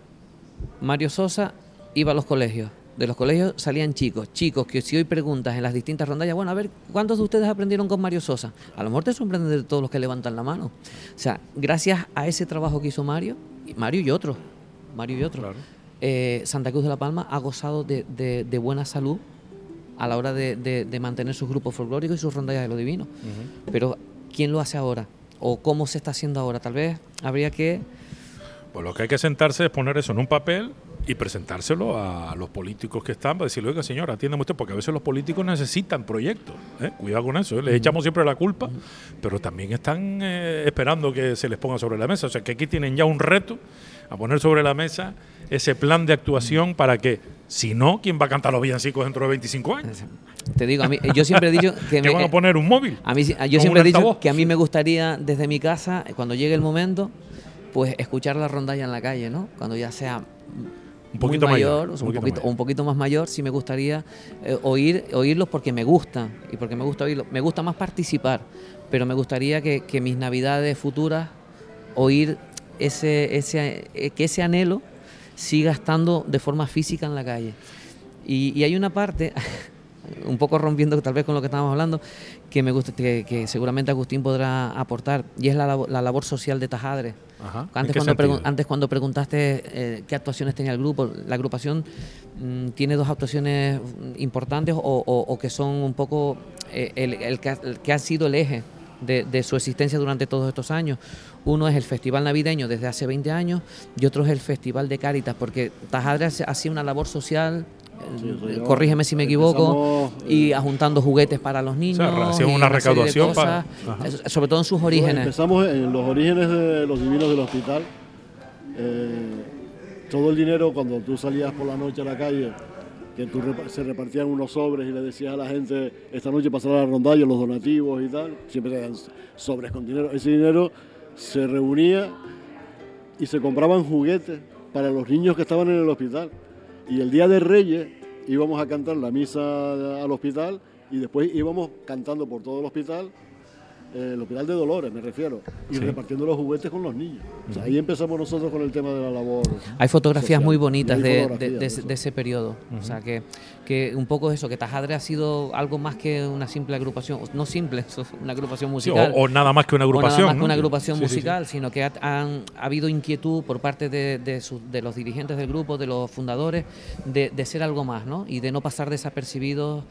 Mario Sosa iba a los colegios. De los colegios salían chicos, chicos que si hoy preguntas en las distintas rondallas, bueno, a ver, ¿cuántos de ustedes aprendieron con Mario Sosa? A lo mejor te sorprenden de todos los que levantan la mano. O sea, gracias a ese trabajo que hizo Mario, Mario y otros, Mario y otros, Claro. eh, Santa Cruz de la Palma ha gozado de, de- de buena salud a la hora de, de- de mantener sus grupos folclóricos y sus rondallas de lo divino. Pero, ¿quién lo hace ahora? ¿O cómo se está haciendo ahora? Tal vez habría que Pues lo que hay que sentarse es poner eso en un papel y presentárselo a los políticos que están para decirle, oiga señor, atiéndeme usted, porque a veces los políticos necesitan proyectos. ¿eh? Cuidado con eso, ¿eh? les echamos siempre la culpa, pero también están eh, esperando que se les ponga sobre la mesa. O sea que aquí tienen ya un reto a poner sobre la mesa ese plan de actuación para que, si no, ¿quién va a cantar los villancicos dentro de 25 años? Te digo, a mí, yo siempre he dicho que ¿Que me- van a poner un móvil? a mí yo siempre he dicho altavoz? que a mí me gustaría desde mi casa, eh, cuando llegue el momento, pues escuchar la rondalla en la calle, ¿no? Cuando ya sea Un poquito muy mayor, un poquito poquito, mayor. o un poquito más mayor, sí me gustaría eh, oír, oírlos porque me gusta y porque me gusta oírlos. Me gusta más participar, pero me gustaría que, que mis navidades futuras oír ese, ese, eh, que ese anhelo siga estando de forma física en la calle. Y, y hay una parte, un poco rompiendo tal vez con lo que estábamos hablando, que me gusta, que, que seguramente Agustín podrá aportar, y es la, la labor social de Tajadre. Ajá. ¿En Antes cuando, antes cuando preguntaste eh, qué actuaciones tenía el grupo, la agrupación mm, tiene dos actuaciones importantes o, o- o que son un poco eh, el, el que ha, el que ha sido el eje de, de su existencia durante todos estos años. Uno es el Festival Navideño desde hace 20 años y otro es el Festival de Cáritas, porque Tajadre hace- hacía una labor social, Sí, ya- corrígeme si me equivoco, y eh, juntando juguetes para los niños. hacían y una serie de recaudación para- cosas, eh, sobre todo en sus orígenes. Empezamos en los orígenes de los divinos del hospital. Eh, todo el dinero cuando tú salías por la noche a la calle, que tú se repartían unos sobres y le decías a la gente, esta noche pasará la rondalla, los donativos y tal, siempre te dan sobres con dinero. Ese dinero se reunía y se compraban juguetes para los niños que estaban en el hospital. Y el día de Reyes íbamos a cantar la misa al hospital y después íbamos cantando por todo el hospital, eh, el hospital de Dolores me refiero, y Sí. repartiendo los juguetes con los niños. O sea, ahí empezamos nosotros con el tema de la labor. Hay fotografías social. muy bonitas hay de, fotografías, de ese, eso. de ese periodo. O sea, que, que un poco eso, que Tajadre ha sido algo más que una simple agrupación, no simple, una agrupación Sí, musical. o, o nada más que una o agrupación. nada más que una agrupación Sí, sí, sí. musical, sino que ha, han- ha habido inquietud por parte de, de su- de los dirigentes del grupo, de los fundadores, de, de ser algo más, ¿no? Y de no pasar desapercibidos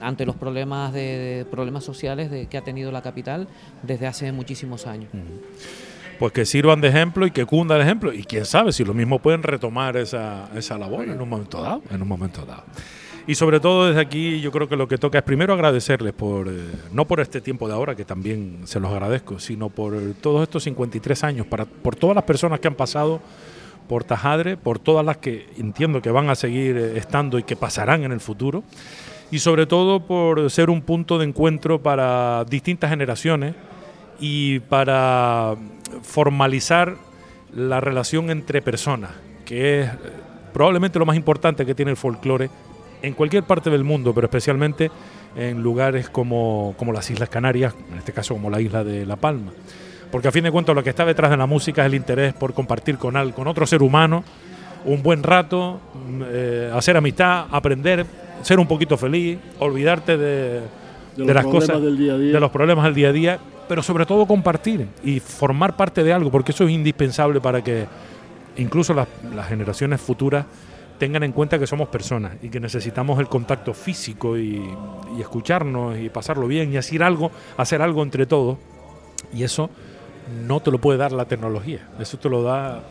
ante los problemas de, de problemas sociales de, que ha tenido la capital desde hace muchísimos años. Pues que sirvan de ejemplo y que cunda el ejemplo. Y quién sabe si lo mismo pueden retomar esa, esa labor en un momento dado. En un momento dado. Y sobre todo desde aquí yo creo que lo que toca es primero agradecerles por, eh, no por este tiempo de ahora, que también se los agradezco, sino por todos estos 53 años, para, por todas las personas que han pasado por Tajadre, por todas las que entiendo que van a seguir eh, estando y que pasarán en el futuro, y sobre todo por ser un punto de encuentro para distintas generaciones y para formalizar la relación entre personas, que es eh, probablemente lo más importante que tiene el folclore en cualquier parte del mundo, pero especialmente en lugares como, como las Islas Canarias, en este caso como la isla de La Palma. Porque a fin de cuentas lo que está detrás de la música es el interés por compartir con, al- con otro ser humano un buen rato, mm, eh, hacer amistad, aprender, ser un poquito feliz, olvidarte de, De de las cosas, del día a día. de los problemas del día a día, pero sobre todo compartir y formar parte de algo, porque eso es indispensable para que incluso las, las generaciones futuras tengan en cuenta que somos personas y que necesitamos el contacto físico y, y escucharnos y pasarlo bien y hacer algo, hacer algo entre todos. Y eso no te lo puede dar la tecnología, eso te lo da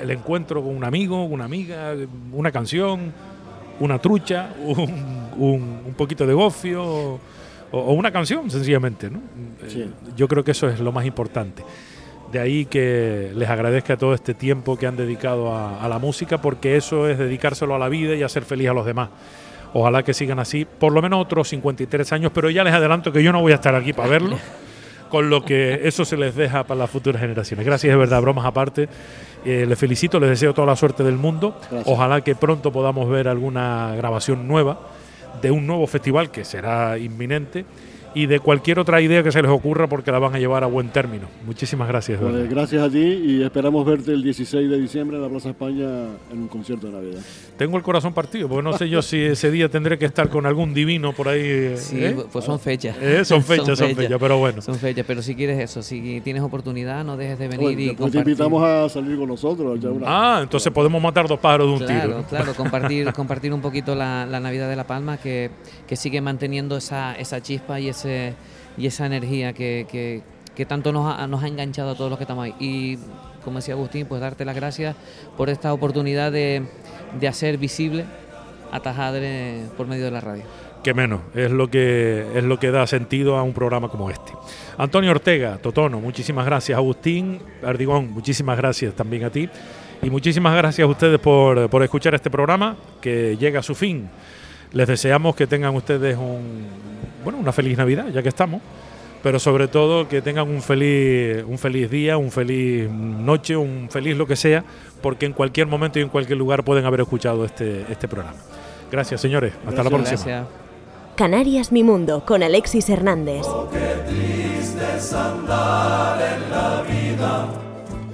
el encuentro con un amigo, una amiga, una canción, una trucha, un, un- un poquito de gofio o, o una canción, sencillamente. ¿no? Sí. Eh, Yo creo que eso es lo más importante. De ahí que les agradezca todo este tiempo que han dedicado a, a la música, porque eso es dedicárselo a la vida y hacer feliz a los demás. Ojalá que sigan así, por lo menos otros 53 años, pero ya les adelanto que yo no voy a estar aquí para verlo, con lo que eso se les deja para las futuras generaciones. Gracias, de verdad, bromas aparte. Eh, les felicito, les deseo toda la suerte del mundo. Gracias. Ojalá que pronto podamos ver alguna grabación nueva de un nuevo festival que será inminente y de cualquier otra idea que se les ocurra porque la van a llevar a buen término. Muchísimas gracias. Pues gracias a ti y esperamos verte el 16 de diciembre en la Plaza España en un concierto de Navidad. Tengo el corazón partido, porque no sé yo si ese día tendré que estar con algún divino por ahí. Sí, ¿eh? pues son fechas. Eh, son fechas, son fechas, pero bueno. Son fechas, pero si quieres eso, si tienes oportunidad, no dejes de venir Bueno, y te compartir. invitamos a salir con nosotros. ya una- Ah, entonces podemos matar dos pájaros de un Claro, tiro. ¿no? claro, compartir, compartir un poquito la, la Navidad de La Palma, que, que sigue manteniendo esa, esa chispa y, ese, y esa energía que, que- que tanto nos ha, nos ha enganchado a todos los que estamos ahí. Y como decía Agustín, pues darte las gracias por esta oportunidad de, de hacer visible a Tajadre por medio de la radio. Que menos, es lo que es lo que da sentido a un programa como este. Antonio Ortega, Totono, muchísimas gracias. Agustín Ardigón, muchísimas gracias también a ti. Y muchísimas gracias a ustedes por, por escuchar este programa que llega a su fin. Les deseamos que tengan ustedes un bueno, una feliz Navidad, ya que estamos. Pero sobre todo que tengan un feliz, un feliz día, un feliz noche, un feliz lo que sea, porque en cualquier momento y en cualquier lugar pueden haber escuchado este, este programa. Gracias, señores. Hasta la próxima. Gracias. Canarias Mi Mundo con Alexis Hernández.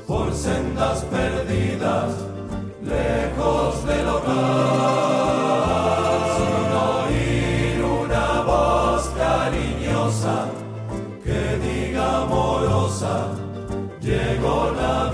por sendas perdidas, lejos del hogar. que diga amorosa, llegó la